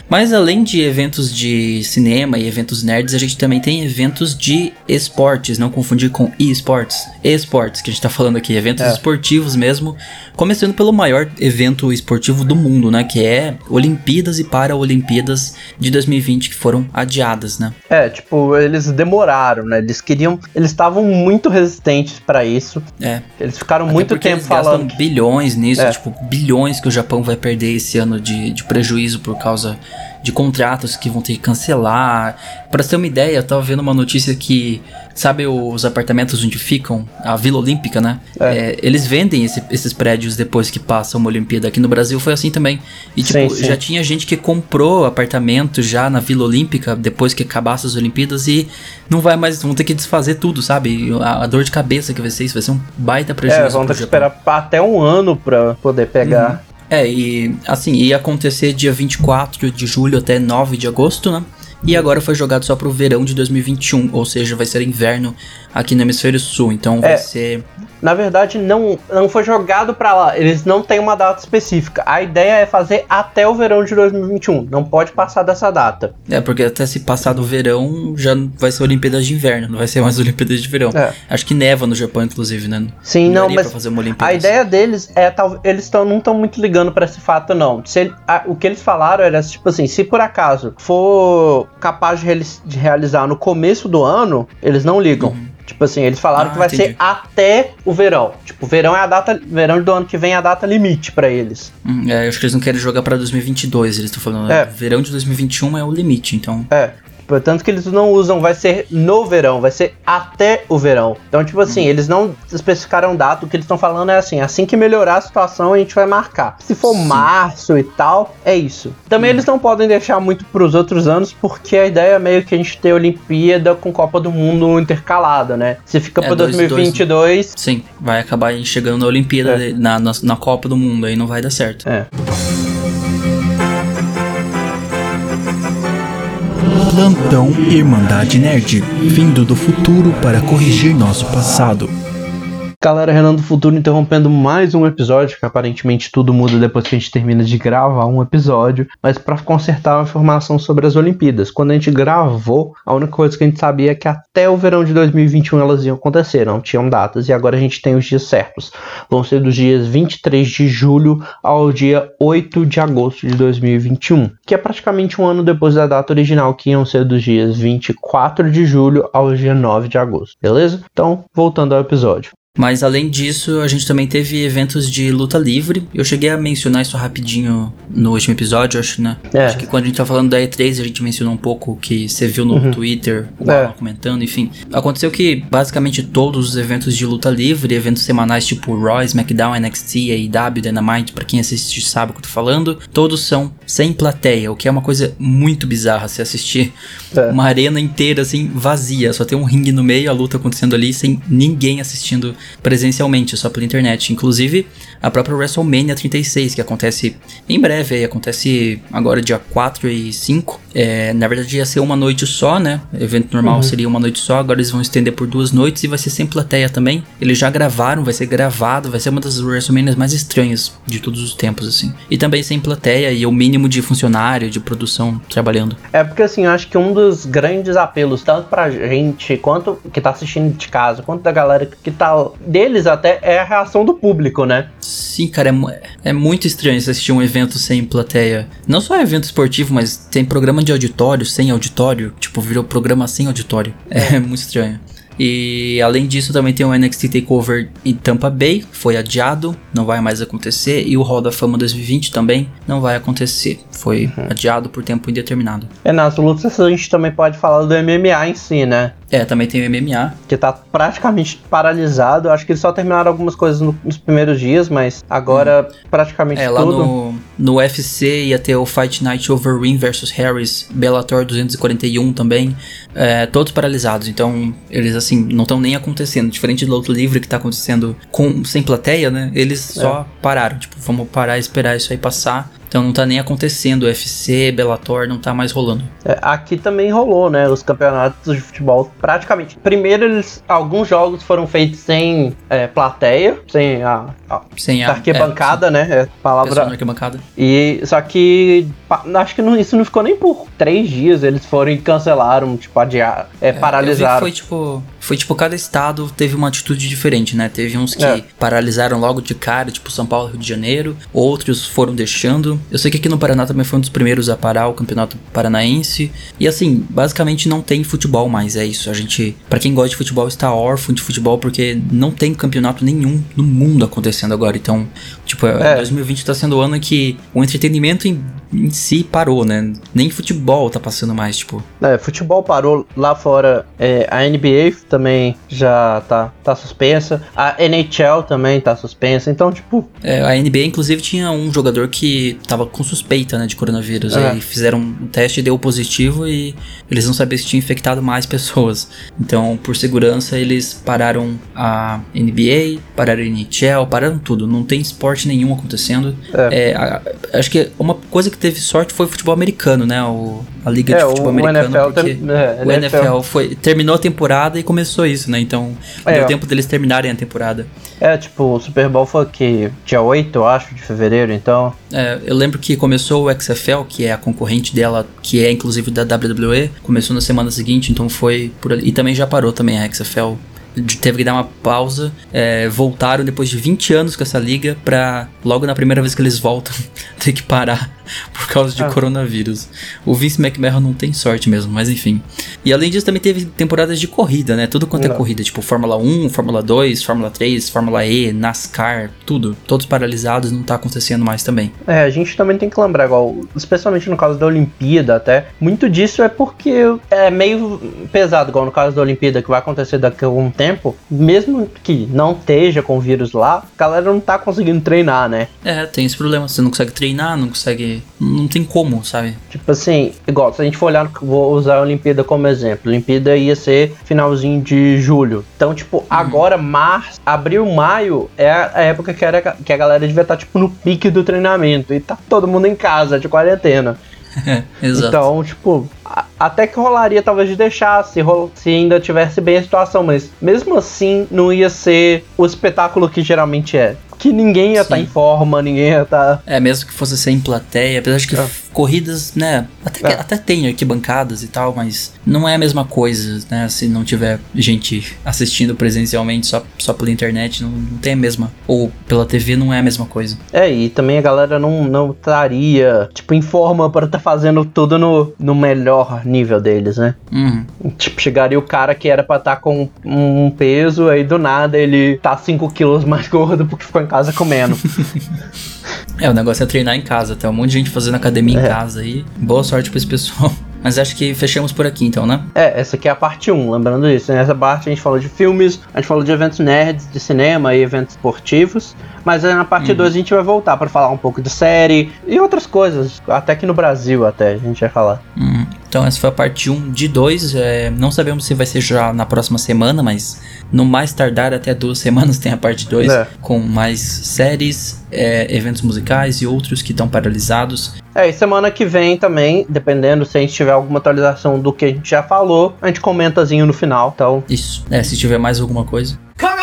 Speaker 1: Mas além de eventos de cinema e eventos nerds, a gente também tem eventos de esportes, não confundir com e-sports. E-sports, que a gente tá falando aqui, eventos
Speaker 2: É.
Speaker 1: esportivos mesmo. Começando pelo maior evento esportivo do mundo, né? Que é Olimpíadas e Paralimpíadas de 2020, que foram adiadas, né?
Speaker 2: É, tipo, eles demoraram, né? Eles queriam. Eles estavam muito resistentes pra isso.
Speaker 1: É.
Speaker 2: Eles ficaram
Speaker 1: Até
Speaker 2: muito tempo
Speaker 1: eles gastam
Speaker 2: falando. que-
Speaker 1: bilhões nisso,
Speaker 2: É.
Speaker 1: tipo, bilhões que o Japão vai perder esse ano de, de prejuízo por causa de contratos que vão ter que cancelar. Pra ter uma ideia, eu tava vendo uma notícia que, sabe os apartamentos onde ficam, a Vila Olímpica, né?
Speaker 2: É.
Speaker 1: É, eles vendem esse- esses prédios depois que passa uma Olimpíada. Aqui no Brasil foi assim também. E tipo,
Speaker 2: Sim, sim.
Speaker 1: já tinha gente que comprou apartamento já na Vila Olímpica depois que acabasse as Olimpíadas e não vai mais, vão ter que desfazer tudo, sabe? A, a dor de cabeça que vai ser isso, vai ser um baita prejuízo.
Speaker 2: É, vão ter que
Speaker 1: Japão.
Speaker 2: esperar até um ano pra poder pegar.
Speaker 1: É, e assim, ia acontecer dia 24 de julho até 9 de agosto, né? E agora foi jogado só pro verão de 2021, ou seja, vai ser inverno aqui no hemisfério sul. Então vai
Speaker 2: É.
Speaker 1: ser
Speaker 2: Na verdade, não, não foi jogado pra lá. Eles não têm uma data específica. A ideia é fazer até o verão de 2021. Não pode passar dessa data.
Speaker 1: É, porque até se passar do verão, já vai ser Olimpíadas de Inverno, não vai ser mais Olimpíadas de Verão.
Speaker 2: É.
Speaker 1: Acho que neva no Japão, inclusive, né?
Speaker 2: Sim, não,
Speaker 1: daria
Speaker 2: mas. A ideia deles é tal, eles tão, não estão muito ligando pra esse fato não. Se ele- a- o que eles falaram era tipo assim, se por acaso for capaz de, reali- de realizar no começo do ano, eles não ligam. Tipo assim, eles falaram
Speaker 1: Ah,
Speaker 2: que vai
Speaker 1: entendi.
Speaker 2: ser até o verão. Tipo, verão é a data, verão do ano que vem é a data limite pra eles.
Speaker 1: Hum, é, acho que eles não querem jogar pra 2022, eles estão falando.
Speaker 2: É.
Speaker 1: né? Verão de 2021 é o limite, então.
Speaker 2: É. Portanto que eles não usam, vai ser no verão, vai ser até o verão. Então, tipo assim, eles não especificaram data, o que eles estão falando é assim, assim que melhorar a situação a gente vai marcar. Se for
Speaker 1: Sim.
Speaker 2: março e tal, é isso. Também eles não podem deixar muito pros outros anos, porque a ideia é meio que a gente ter Olimpíada com Copa do Mundo intercalada, né? Se fica
Speaker 1: É,
Speaker 2: pra
Speaker 1: dois e dois,
Speaker 2: 2022,
Speaker 1: Sim, vai acabar chegando na Olimpíada,
Speaker 2: É.
Speaker 1: na, na, na Copa do Mundo, aí não vai dar certo.
Speaker 2: é.
Speaker 4: Plantão Irmandade Nerd, vindo do futuro para corrigir nosso passado.
Speaker 2: Galera, Renan do Futuro interrompendo mais um episódio, que aparentemente tudo muda depois que a gente termina de gravar um episódio, mas para consertar uma informação sobre as Olimpíadas. Quando a gente gravou, a única coisa que a gente sabia é que até o verão de 2021 elas iam acontecer, não tinham datas, e agora a gente tem os dias certos. Vão ser dos dias 23 de julho ao dia 8 de agosto de 2021, que é praticamente um ano depois da data original, que iam ser dos dias 24 de julho ao dia 9 de agosto, beleza? Então, voltando ao episódio.
Speaker 1: Mas além disso, a gente também teve eventos de luta livre. Eu cheguei a mencionar isso rapidinho no último episódio, acho, né?
Speaker 2: É.
Speaker 1: Acho que quando a gente tá falando da E3, a gente mencionou um pouco que você viu no Twitter, o
Speaker 2: É.
Speaker 1: Alan comentando, enfim. Aconteceu que basicamente todos os eventos de luta livre, eventos semanais tipo Raw, SmackDown, NXT, AEW, Dynamite, pra quem assiste sabe o que eu tô falando, todos são sem plateia, o que é uma coisa muito bizarra se assistir
Speaker 2: É.
Speaker 1: uma arena inteira assim vazia, só tem um ringue no meio, a luta acontecendo ali sem ninguém assistindo presencialmente, só pela internet. Inclusive a própria WrestleMania 36, que acontece em breve, aí acontece agora dia 4 e 5. É, na verdade ia ser uma noite só, né? Evento normal seria uma noite só, agora eles vão estender por duas noites e vai ser sem plateia também. Eles já gravaram, vai ser gravado, vai ser uma das WrestleManias mais estranhas de todos os tempos, assim. E também sem plateia e o mínimo de funcionário, de produção trabalhando.
Speaker 2: É porque assim, eu acho que um dos grandes apelos, tanto pra gente, quanto que tá assistindo de casa, quanto da galera que tá. deles até, é a reação do público, né?
Speaker 1: Sim, cara, é, é muito estranho você assistir um evento sem plateia. Não só evento esportivo, mas tem programa de auditório sem auditório. Tipo, virou programa sem auditório. É muito estranho. E além disso, também tem o NXT Takeover em Tampa Bay, foi adiado, não vai mais acontecer. E o Hall da Fama 2020 também não vai acontecer, foi adiado por tempo indeterminado.
Speaker 2: É, nas lutas a gente também pode falar do MMA em si, né?
Speaker 1: É, também tem o MMA.
Speaker 2: Que tá praticamente paralisado. Acho que eles só terminaram algumas coisas no- nos primeiros dias, mas agora praticamente
Speaker 1: É, lá
Speaker 2: tudo.
Speaker 1: no, no UFC ia ter o Fight Night Overeem versus Harris, Bellator 241 também, é, todos paralisados, então eles assim, não estão nem acontecendo, diferente do outro livre que tá acontecendo com, sem plateia, né, eles só pararam, tipo, vamos parar e esperar isso aí passar, então não tá nem acontecendo, UFC, Bellator, não tá mais rolando.
Speaker 2: É, aqui também rolou, né? Os campeonatos de futebol praticamente. Primeiro, eles, alguns jogos foram feitos sem é, plateia, sem a,
Speaker 1: Sem a
Speaker 2: arquibancada, né? É,
Speaker 1: é, pessoal na
Speaker 2: palavra.
Speaker 1: arquibancada.
Speaker 2: E só que acho que não- isso não ficou nem por três dias. Eles foram e cancelaram, tipo, adiar, é,
Speaker 1: que
Speaker 2: paralisaram.
Speaker 1: foi tipo, foi tipo cada estado teve uma atitude diferente, né? Teve uns que
Speaker 2: É.
Speaker 1: paralisaram logo de cara, tipo São Paulo, Rio de Janeiro, outros foram deixando. Eu sei que aqui no Paraná também foi um dos primeiros a parar o Campeonato Paranaense. E assim, basicamente não tem futebol mais, é isso. A gente, Pra quem gosta de futebol, está órfão de futebol porque não tem campeonato nenhum no mundo acontecendo agora. Então, tipo,
Speaker 2: É.
Speaker 1: 2020 tá sendo o ano que o entretenimento em, em si parou, né? Nem futebol tá passando mais, tipo.
Speaker 2: É, futebol parou lá fora. é, a NBA também já tá, tá suspensa. A NHL também tá suspensa. Então, tipo,
Speaker 1: É, a NBA, inclusive, tinha um jogador que tava com suspeita, né, de coronavírus.
Speaker 2: É.
Speaker 1: Aí fizeram um teste deu positivo e eles não sabiam se tinha infectado mais pessoas. Então, por segurança, eles pararam a NBA, pararam a NHL, pararam tudo. Não tem esporte nenhum acontecendo.
Speaker 2: É.
Speaker 1: É, a- acho que uma coisa que teve sorte foi o futebol americano, né? O, a Liga
Speaker 2: É,
Speaker 1: de
Speaker 2: o-
Speaker 1: Futebol
Speaker 2: o
Speaker 1: Americano.
Speaker 2: NFL
Speaker 1: porque
Speaker 2: tem- é,
Speaker 1: o
Speaker 2: NFL.
Speaker 1: NFL foi, terminou a temporada e começou isso, né? Então
Speaker 2: É,
Speaker 1: deu tempo deles terminarem a temporada.
Speaker 2: É, tipo, o Super Bowl foi que dia 8, eu acho, de fevereiro, então.
Speaker 1: É, eu lembro que começou o XFL, que é a concorrente dela, que é inclusive da WWE, começou na semana seguinte, então foi por ali. E também já parou também a XFL. Teve que dar uma pausa, é, voltaram depois de 20 anos com essa liga pra logo na primeira vez que eles voltam ter que parar por causa de
Speaker 2: Ah.
Speaker 1: coronavírus. O Vince McMahon não tem sorte mesmo, mas enfim. E além disso também teve temporadas de corrida, né? Tudo quanto é
Speaker 2: Não.
Speaker 1: corrida, tipo Fórmula 1, Fórmula 2, Fórmula 3, Fórmula E, NASCAR, tudo. Todos paralisados, não tá acontecendo mais também.
Speaker 2: É, a gente também tem que lembrar, igual, especialmente no caso da Olimpíada até, muito disso é porque é meio pesado, igual no caso da Olimpíada, que vai acontecer daqui a algum tempo, mesmo que não esteja com o vírus lá, a galera não tá conseguindo treinar, né?
Speaker 1: É, tem esse problema. Você não consegue treinar, não consegue. Não tem como, sabe?
Speaker 2: Tipo assim, igual, se a gente for olhar, vou usar a Olimpíada como exemplo. A Olimpíada ia ser finalzinho de julho. Então, tipo, agora, março, abril, maio é a a época que, era, que a galera devia estar, tipo, no pique do treinamento. E tá todo mundo em casa, de quarentena.
Speaker 1: É, exato.
Speaker 2: Então, tipo, a- até que rolaria talvez de deixar, se, rol- se ainda tivesse bem a situação, mas mesmo assim não ia ser o espetáculo que geralmente é. Que ninguém ia estar
Speaker 1: Sim.
Speaker 2: em forma, ninguém ia tá estar.
Speaker 1: É, mesmo que fosse sem plateia, apesar de que
Speaker 2: É.
Speaker 1: corridas, né, até,
Speaker 2: É.
Speaker 1: até tem arquibancadas e tal, mas não é a mesma coisa, né, se não tiver gente assistindo presencialmente só, só pela internet, não, não tem a mesma, ou pela TV não é a mesma coisa.
Speaker 2: É, e também a galera não não estaria, tipo, em forma para estar fazendo tudo no, no melhor nível deles, né?
Speaker 1: Uhum.
Speaker 2: Tipo, chegaria o cara que era pra estar com um peso, aí do nada ele tá 5 quilos mais gordo porque ficou em casa comendo.
Speaker 1: É, o negócio é treinar em casa, tem um monte de gente fazendo academia em
Speaker 2: É.
Speaker 1: casa aí, boa sorte pra esse pessoal. Mas acho que fechamos por aqui então, né?
Speaker 2: É, essa aqui é a parte 1, lembrando isso. Nessa parte a gente falou de filmes, a gente falou de eventos nerds, de cinema e eventos esportivos. Mas aí na parte 2 a gente vai voltar pra falar um pouco de série e outras coisas. Até que no Brasil até a gente vai falar.
Speaker 1: Uhum. Então essa foi a parte 1 de 2. É, não sabemos se vai ser já na próxima semana, mas no mais tardar até duas semanas tem a parte 2
Speaker 2: É.
Speaker 1: com mais séries, é, eventos musicais e outros que estão paralisados.
Speaker 2: É, e semana que vem também, dependendo se a gente tiver alguma atualização do que a gente já falou, a gente comentazinho no final. Então,
Speaker 1: Isso. É, se tiver mais alguma coisa.
Speaker 3: Coronavirus!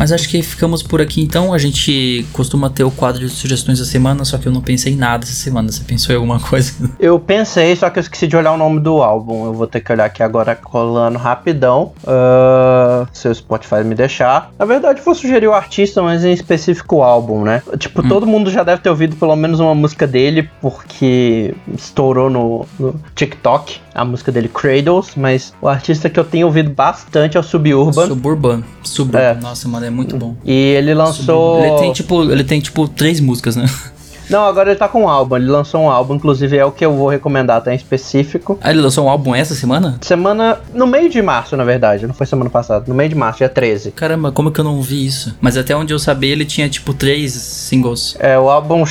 Speaker 1: Mas acho que ficamos por aqui então. A gente costuma ter o quadro de sugestões da semana, só que eu não pensei em nada essa semana. Você pensou em alguma coisa?
Speaker 2: eu pensei, só que eu esqueci de olhar o nome do álbum. Eu vou ter que olhar aqui agora colando rapidão. ah, se o Spotify me deixar. Na verdade, vou sugerir o artista, mas em específico o álbum, né? Tipo, todo mundo já deve ter ouvido pelo menos uma música dele, porque estourou no, no TikTok. A música dele, Cradles, mas o artista que eu tenho ouvido bastante é o Suburban.
Speaker 1: Suburban. Suburban.
Speaker 2: É.
Speaker 1: Nossa, mano, é muito bom.
Speaker 2: E ele lançou.
Speaker 1: Ele tem tipo, ele tem tipo três músicas, né?
Speaker 2: Não, agora ele tá com um álbum. Ele lançou um álbum, inclusive é o que eu vou recomendar até em específico.
Speaker 1: Ah, ele lançou um álbum essa semana?
Speaker 2: Semana. No meio de março, na verdade. Não foi semana passada. No meio de março, dia 13.
Speaker 1: Caramba, como que eu não vi isso? Mas até onde eu sabia, ele tinha tipo três singles.
Speaker 2: É, o álbum.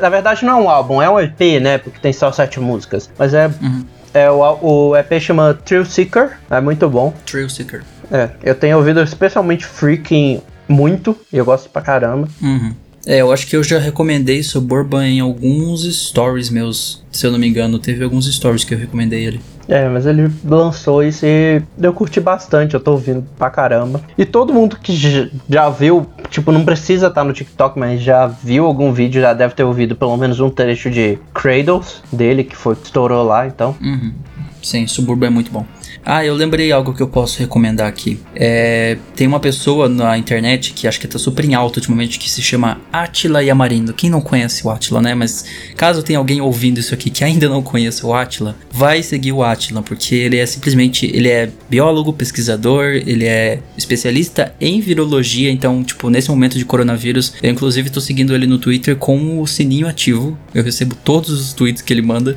Speaker 2: Na verdade, não é um álbum, é um EP, né? Porque tem só sete músicas. Mas é.
Speaker 1: Uhum.
Speaker 2: é o, o EP chama Thrill Seeker. É muito bom.
Speaker 1: Trail Seeker.
Speaker 2: É, eu tenho ouvido especialmente Freaking muito. E eu gosto pra caramba.
Speaker 1: Uhum. É, eu acho que eu já recomendei Suburban em alguns stories meus. Se eu não me engano, teve alguns stories que eu recomendei ele.
Speaker 2: É, mas ele lançou isso e eu curti bastante, eu tô ouvindo pra caramba. E todo mundo que já viu, tipo, não precisa estar no TikTok, mas já viu algum vídeo, já deve ter ouvido pelo menos um trecho de Cradles dele, que foi que estourou lá, então.
Speaker 1: Uhum. Sim, Suburban é muito bom. Ah, eu lembrei algo que eu posso recomendar aqui. É, tem uma pessoa na internet que acho que tá super em alta ultimamente que se chama Atila Yamarino. Quem não conhece o Atila, né? Mas caso tenha alguém ouvindo isso aqui que ainda não conheça o Atila, vai seguir o Atila, porque ele é simplesmente, ele é biólogo, pesquisador, ele é especialista em virologia, então, tipo, nesse momento de coronavírus, eu inclusive tô seguindo ele no Twitter com o sininho ativo. Eu recebo todos os tweets que ele manda.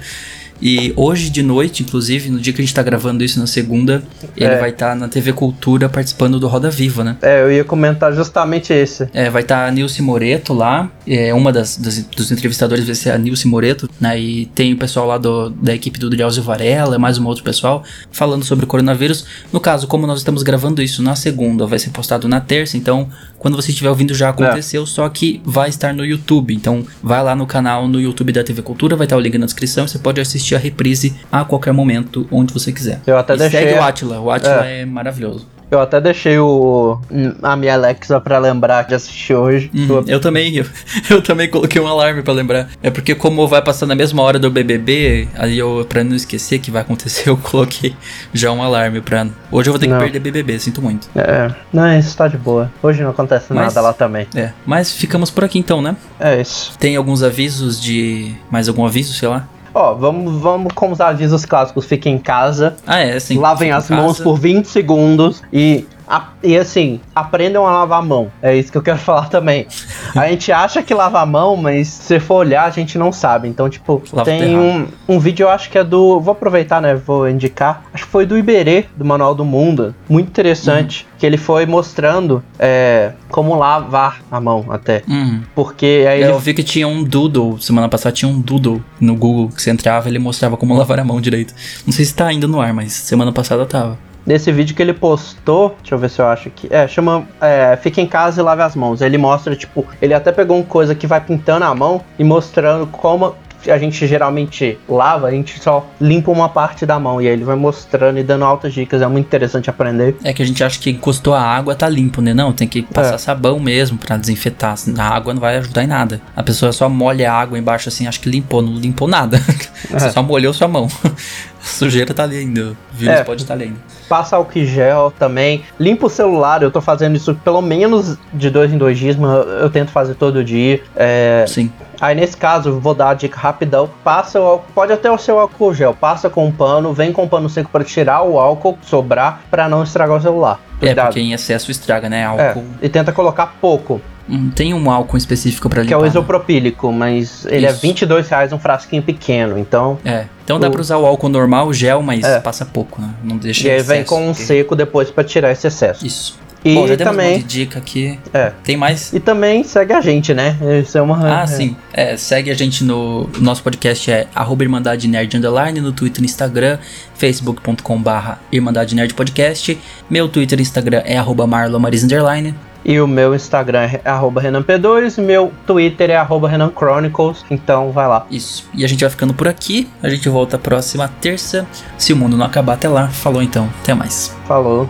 Speaker 1: E hoje de noite, inclusive, no dia que a gente tá gravando isso na segunda, ele
Speaker 2: É.
Speaker 1: vai estar na TV Cultura participando do Roda Viva, né?
Speaker 2: É, eu ia comentar justamente esse.
Speaker 1: É, vai estar a Nilce Moreto lá, É, uma das, das- dos entrevistadores vai ser a Nilce Moreto, né? E tem o pessoal lá do, da equipe do Drauzio Varela, mais um outro pessoal, falando sobre o coronavírus. No caso, como nós estamos gravando isso na segunda, vai ser postado na terça, então quando você estiver ouvindo já aconteceu, só que vai estar no YouTube. Então vai lá no canal no YouTube da TV Cultura, vai estar o link na descrição, você pode assistir a reprise a qualquer momento, onde você quiser.
Speaker 2: Eu até
Speaker 1: e
Speaker 2: deixei
Speaker 1: segue o Atila, o Atila é, maravilhoso.
Speaker 2: Eu até deixei o a minha Alexa pra lembrar de assistir hoje.
Speaker 1: Uhum, Eu também, eu, eu também coloquei um alarme pra lembrar. É porque como vai passar na mesma hora do BBB, aí eu para não esquecer que vai acontecer, eu coloquei já um alarme pra. Hoje eu vou ter
Speaker 2: Não.
Speaker 1: que perder BBB, sinto muito.
Speaker 2: É, não, isso tá de boa. Hoje não acontece
Speaker 1: Mas-
Speaker 2: nada lá também.
Speaker 1: É, mas ficamos por aqui então, né?
Speaker 2: É isso.
Speaker 1: Tem alguns avisos de mais algum aviso, sei lá?
Speaker 2: Ó, vamos, vamos com os avisos clássicos. Fiquem em casa,
Speaker 1: Ah, é, sim.
Speaker 2: lavem as mãos
Speaker 1: casa.
Speaker 2: por 20 segundos e, a- e assim, aprendam a lavar a mão. É isso que eu quero falar também. A gente acha que lava a mão, mas se for olhar, a gente não sabe. Então, tipo,
Speaker 1: Lava
Speaker 2: tem um, um vídeo, eu acho que é do. Vou aproveitar, né? Vou indicar. Acho que foi do Iberê, do Manual do Mundo. Muito interessante. Que ele foi mostrando é, como lavar a mão até.
Speaker 1: Uhum.
Speaker 2: Porque aí ele
Speaker 1: Eu vi que tinha um doodle, semana passada tinha um doodle no Google que você entrava e ele mostrava como lavar a mão direito. Não sei se tá ainda no ar, mas semana passada tava.
Speaker 2: Nesse vídeo que ele postou, deixa eu ver se eu acho que. É, chama. É, Fica em casa e lave as mãos. Ele mostra, tipo, ele até pegou uma coisa que vai pintando a mão e mostrando como a gente geralmente lava, a gente só limpa uma parte da mão. E aí ele vai mostrando e dando altas dicas. É muito interessante aprender.
Speaker 1: É que a gente acha que encostou a água tá limpo, né? Não, tem que passar
Speaker 2: É.
Speaker 1: sabão mesmo pra desinfetar. A água não vai ajudar em nada. A pessoa só molha a água embaixo assim, acha que limpou, não limpou nada. Você
Speaker 2: É.
Speaker 1: só molhou sua mão. A sujeira tá ali ainda. O vírus
Speaker 2: É.
Speaker 1: pode estar ali ainda.
Speaker 2: Passa álcool gel também. Limpa o celular. Eu tô fazendo isso pelo menos de dois em dois dias, mas eu, tento fazer todo dia. É,
Speaker 1: Sim.
Speaker 2: Aí nesse caso, vou dar a dica rapidão. Passa o álcool, pode até o seu álcool gel, passa com um pano, vem com um pano seco para tirar o álcool, sobrar, para não estragar o celular.
Speaker 1: É,
Speaker 2: Cuidado.
Speaker 1: porque em excesso estraga, né?
Speaker 2: É,
Speaker 1: Álcool.
Speaker 2: e tenta colocar pouco,
Speaker 1: Não tem um álcool específico pra
Speaker 2: que
Speaker 1: limpar.
Speaker 2: é o
Speaker 1: né?
Speaker 2: isopropílico, mas ele é
Speaker 1: Isso.
Speaker 2: 22 reais um frasquinho pequeno, então...
Speaker 1: É. Então dá
Speaker 2: O-
Speaker 1: pra usar o álcool normal, o gel, mas
Speaker 2: É.
Speaker 1: passa pouco, né? Não deixa
Speaker 2: E aí vem
Speaker 1: excesso,
Speaker 2: com um
Speaker 1: porque-
Speaker 2: seco depois para tirar esse excesso.
Speaker 1: Isso.
Speaker 2: E
Speaker 1: Bom, já demos um
Speaker 2: também,
Speaker 1: monte de dica aqui.
Speaker 2: é,
Speaker 1: Tem mais?
Speaker 2: e também segue a gente, né? Isso é uma...
Speaker 1: Ah,
Speaker 2: é.
Speaker 1: sim. É, segue a gente no nosso podcast é arroba Irmandade Nerd Underline, no Twitter e Instagram, facebook.com barra Irmandade Nerd Podcast. Meu Twitter e Instagram é arroba Underline.
Speaker 2: E o meu Instagram é arroba RenanP2, meu Twitter é arroba Renan Chronicles, então vai lá.
Speaker 1: Isso. E a gente vai ficando por aqui. A gente volta próxima terça. Se o mundo não acabar até lá, falou então. Até mais.
Speaker 2: Falou.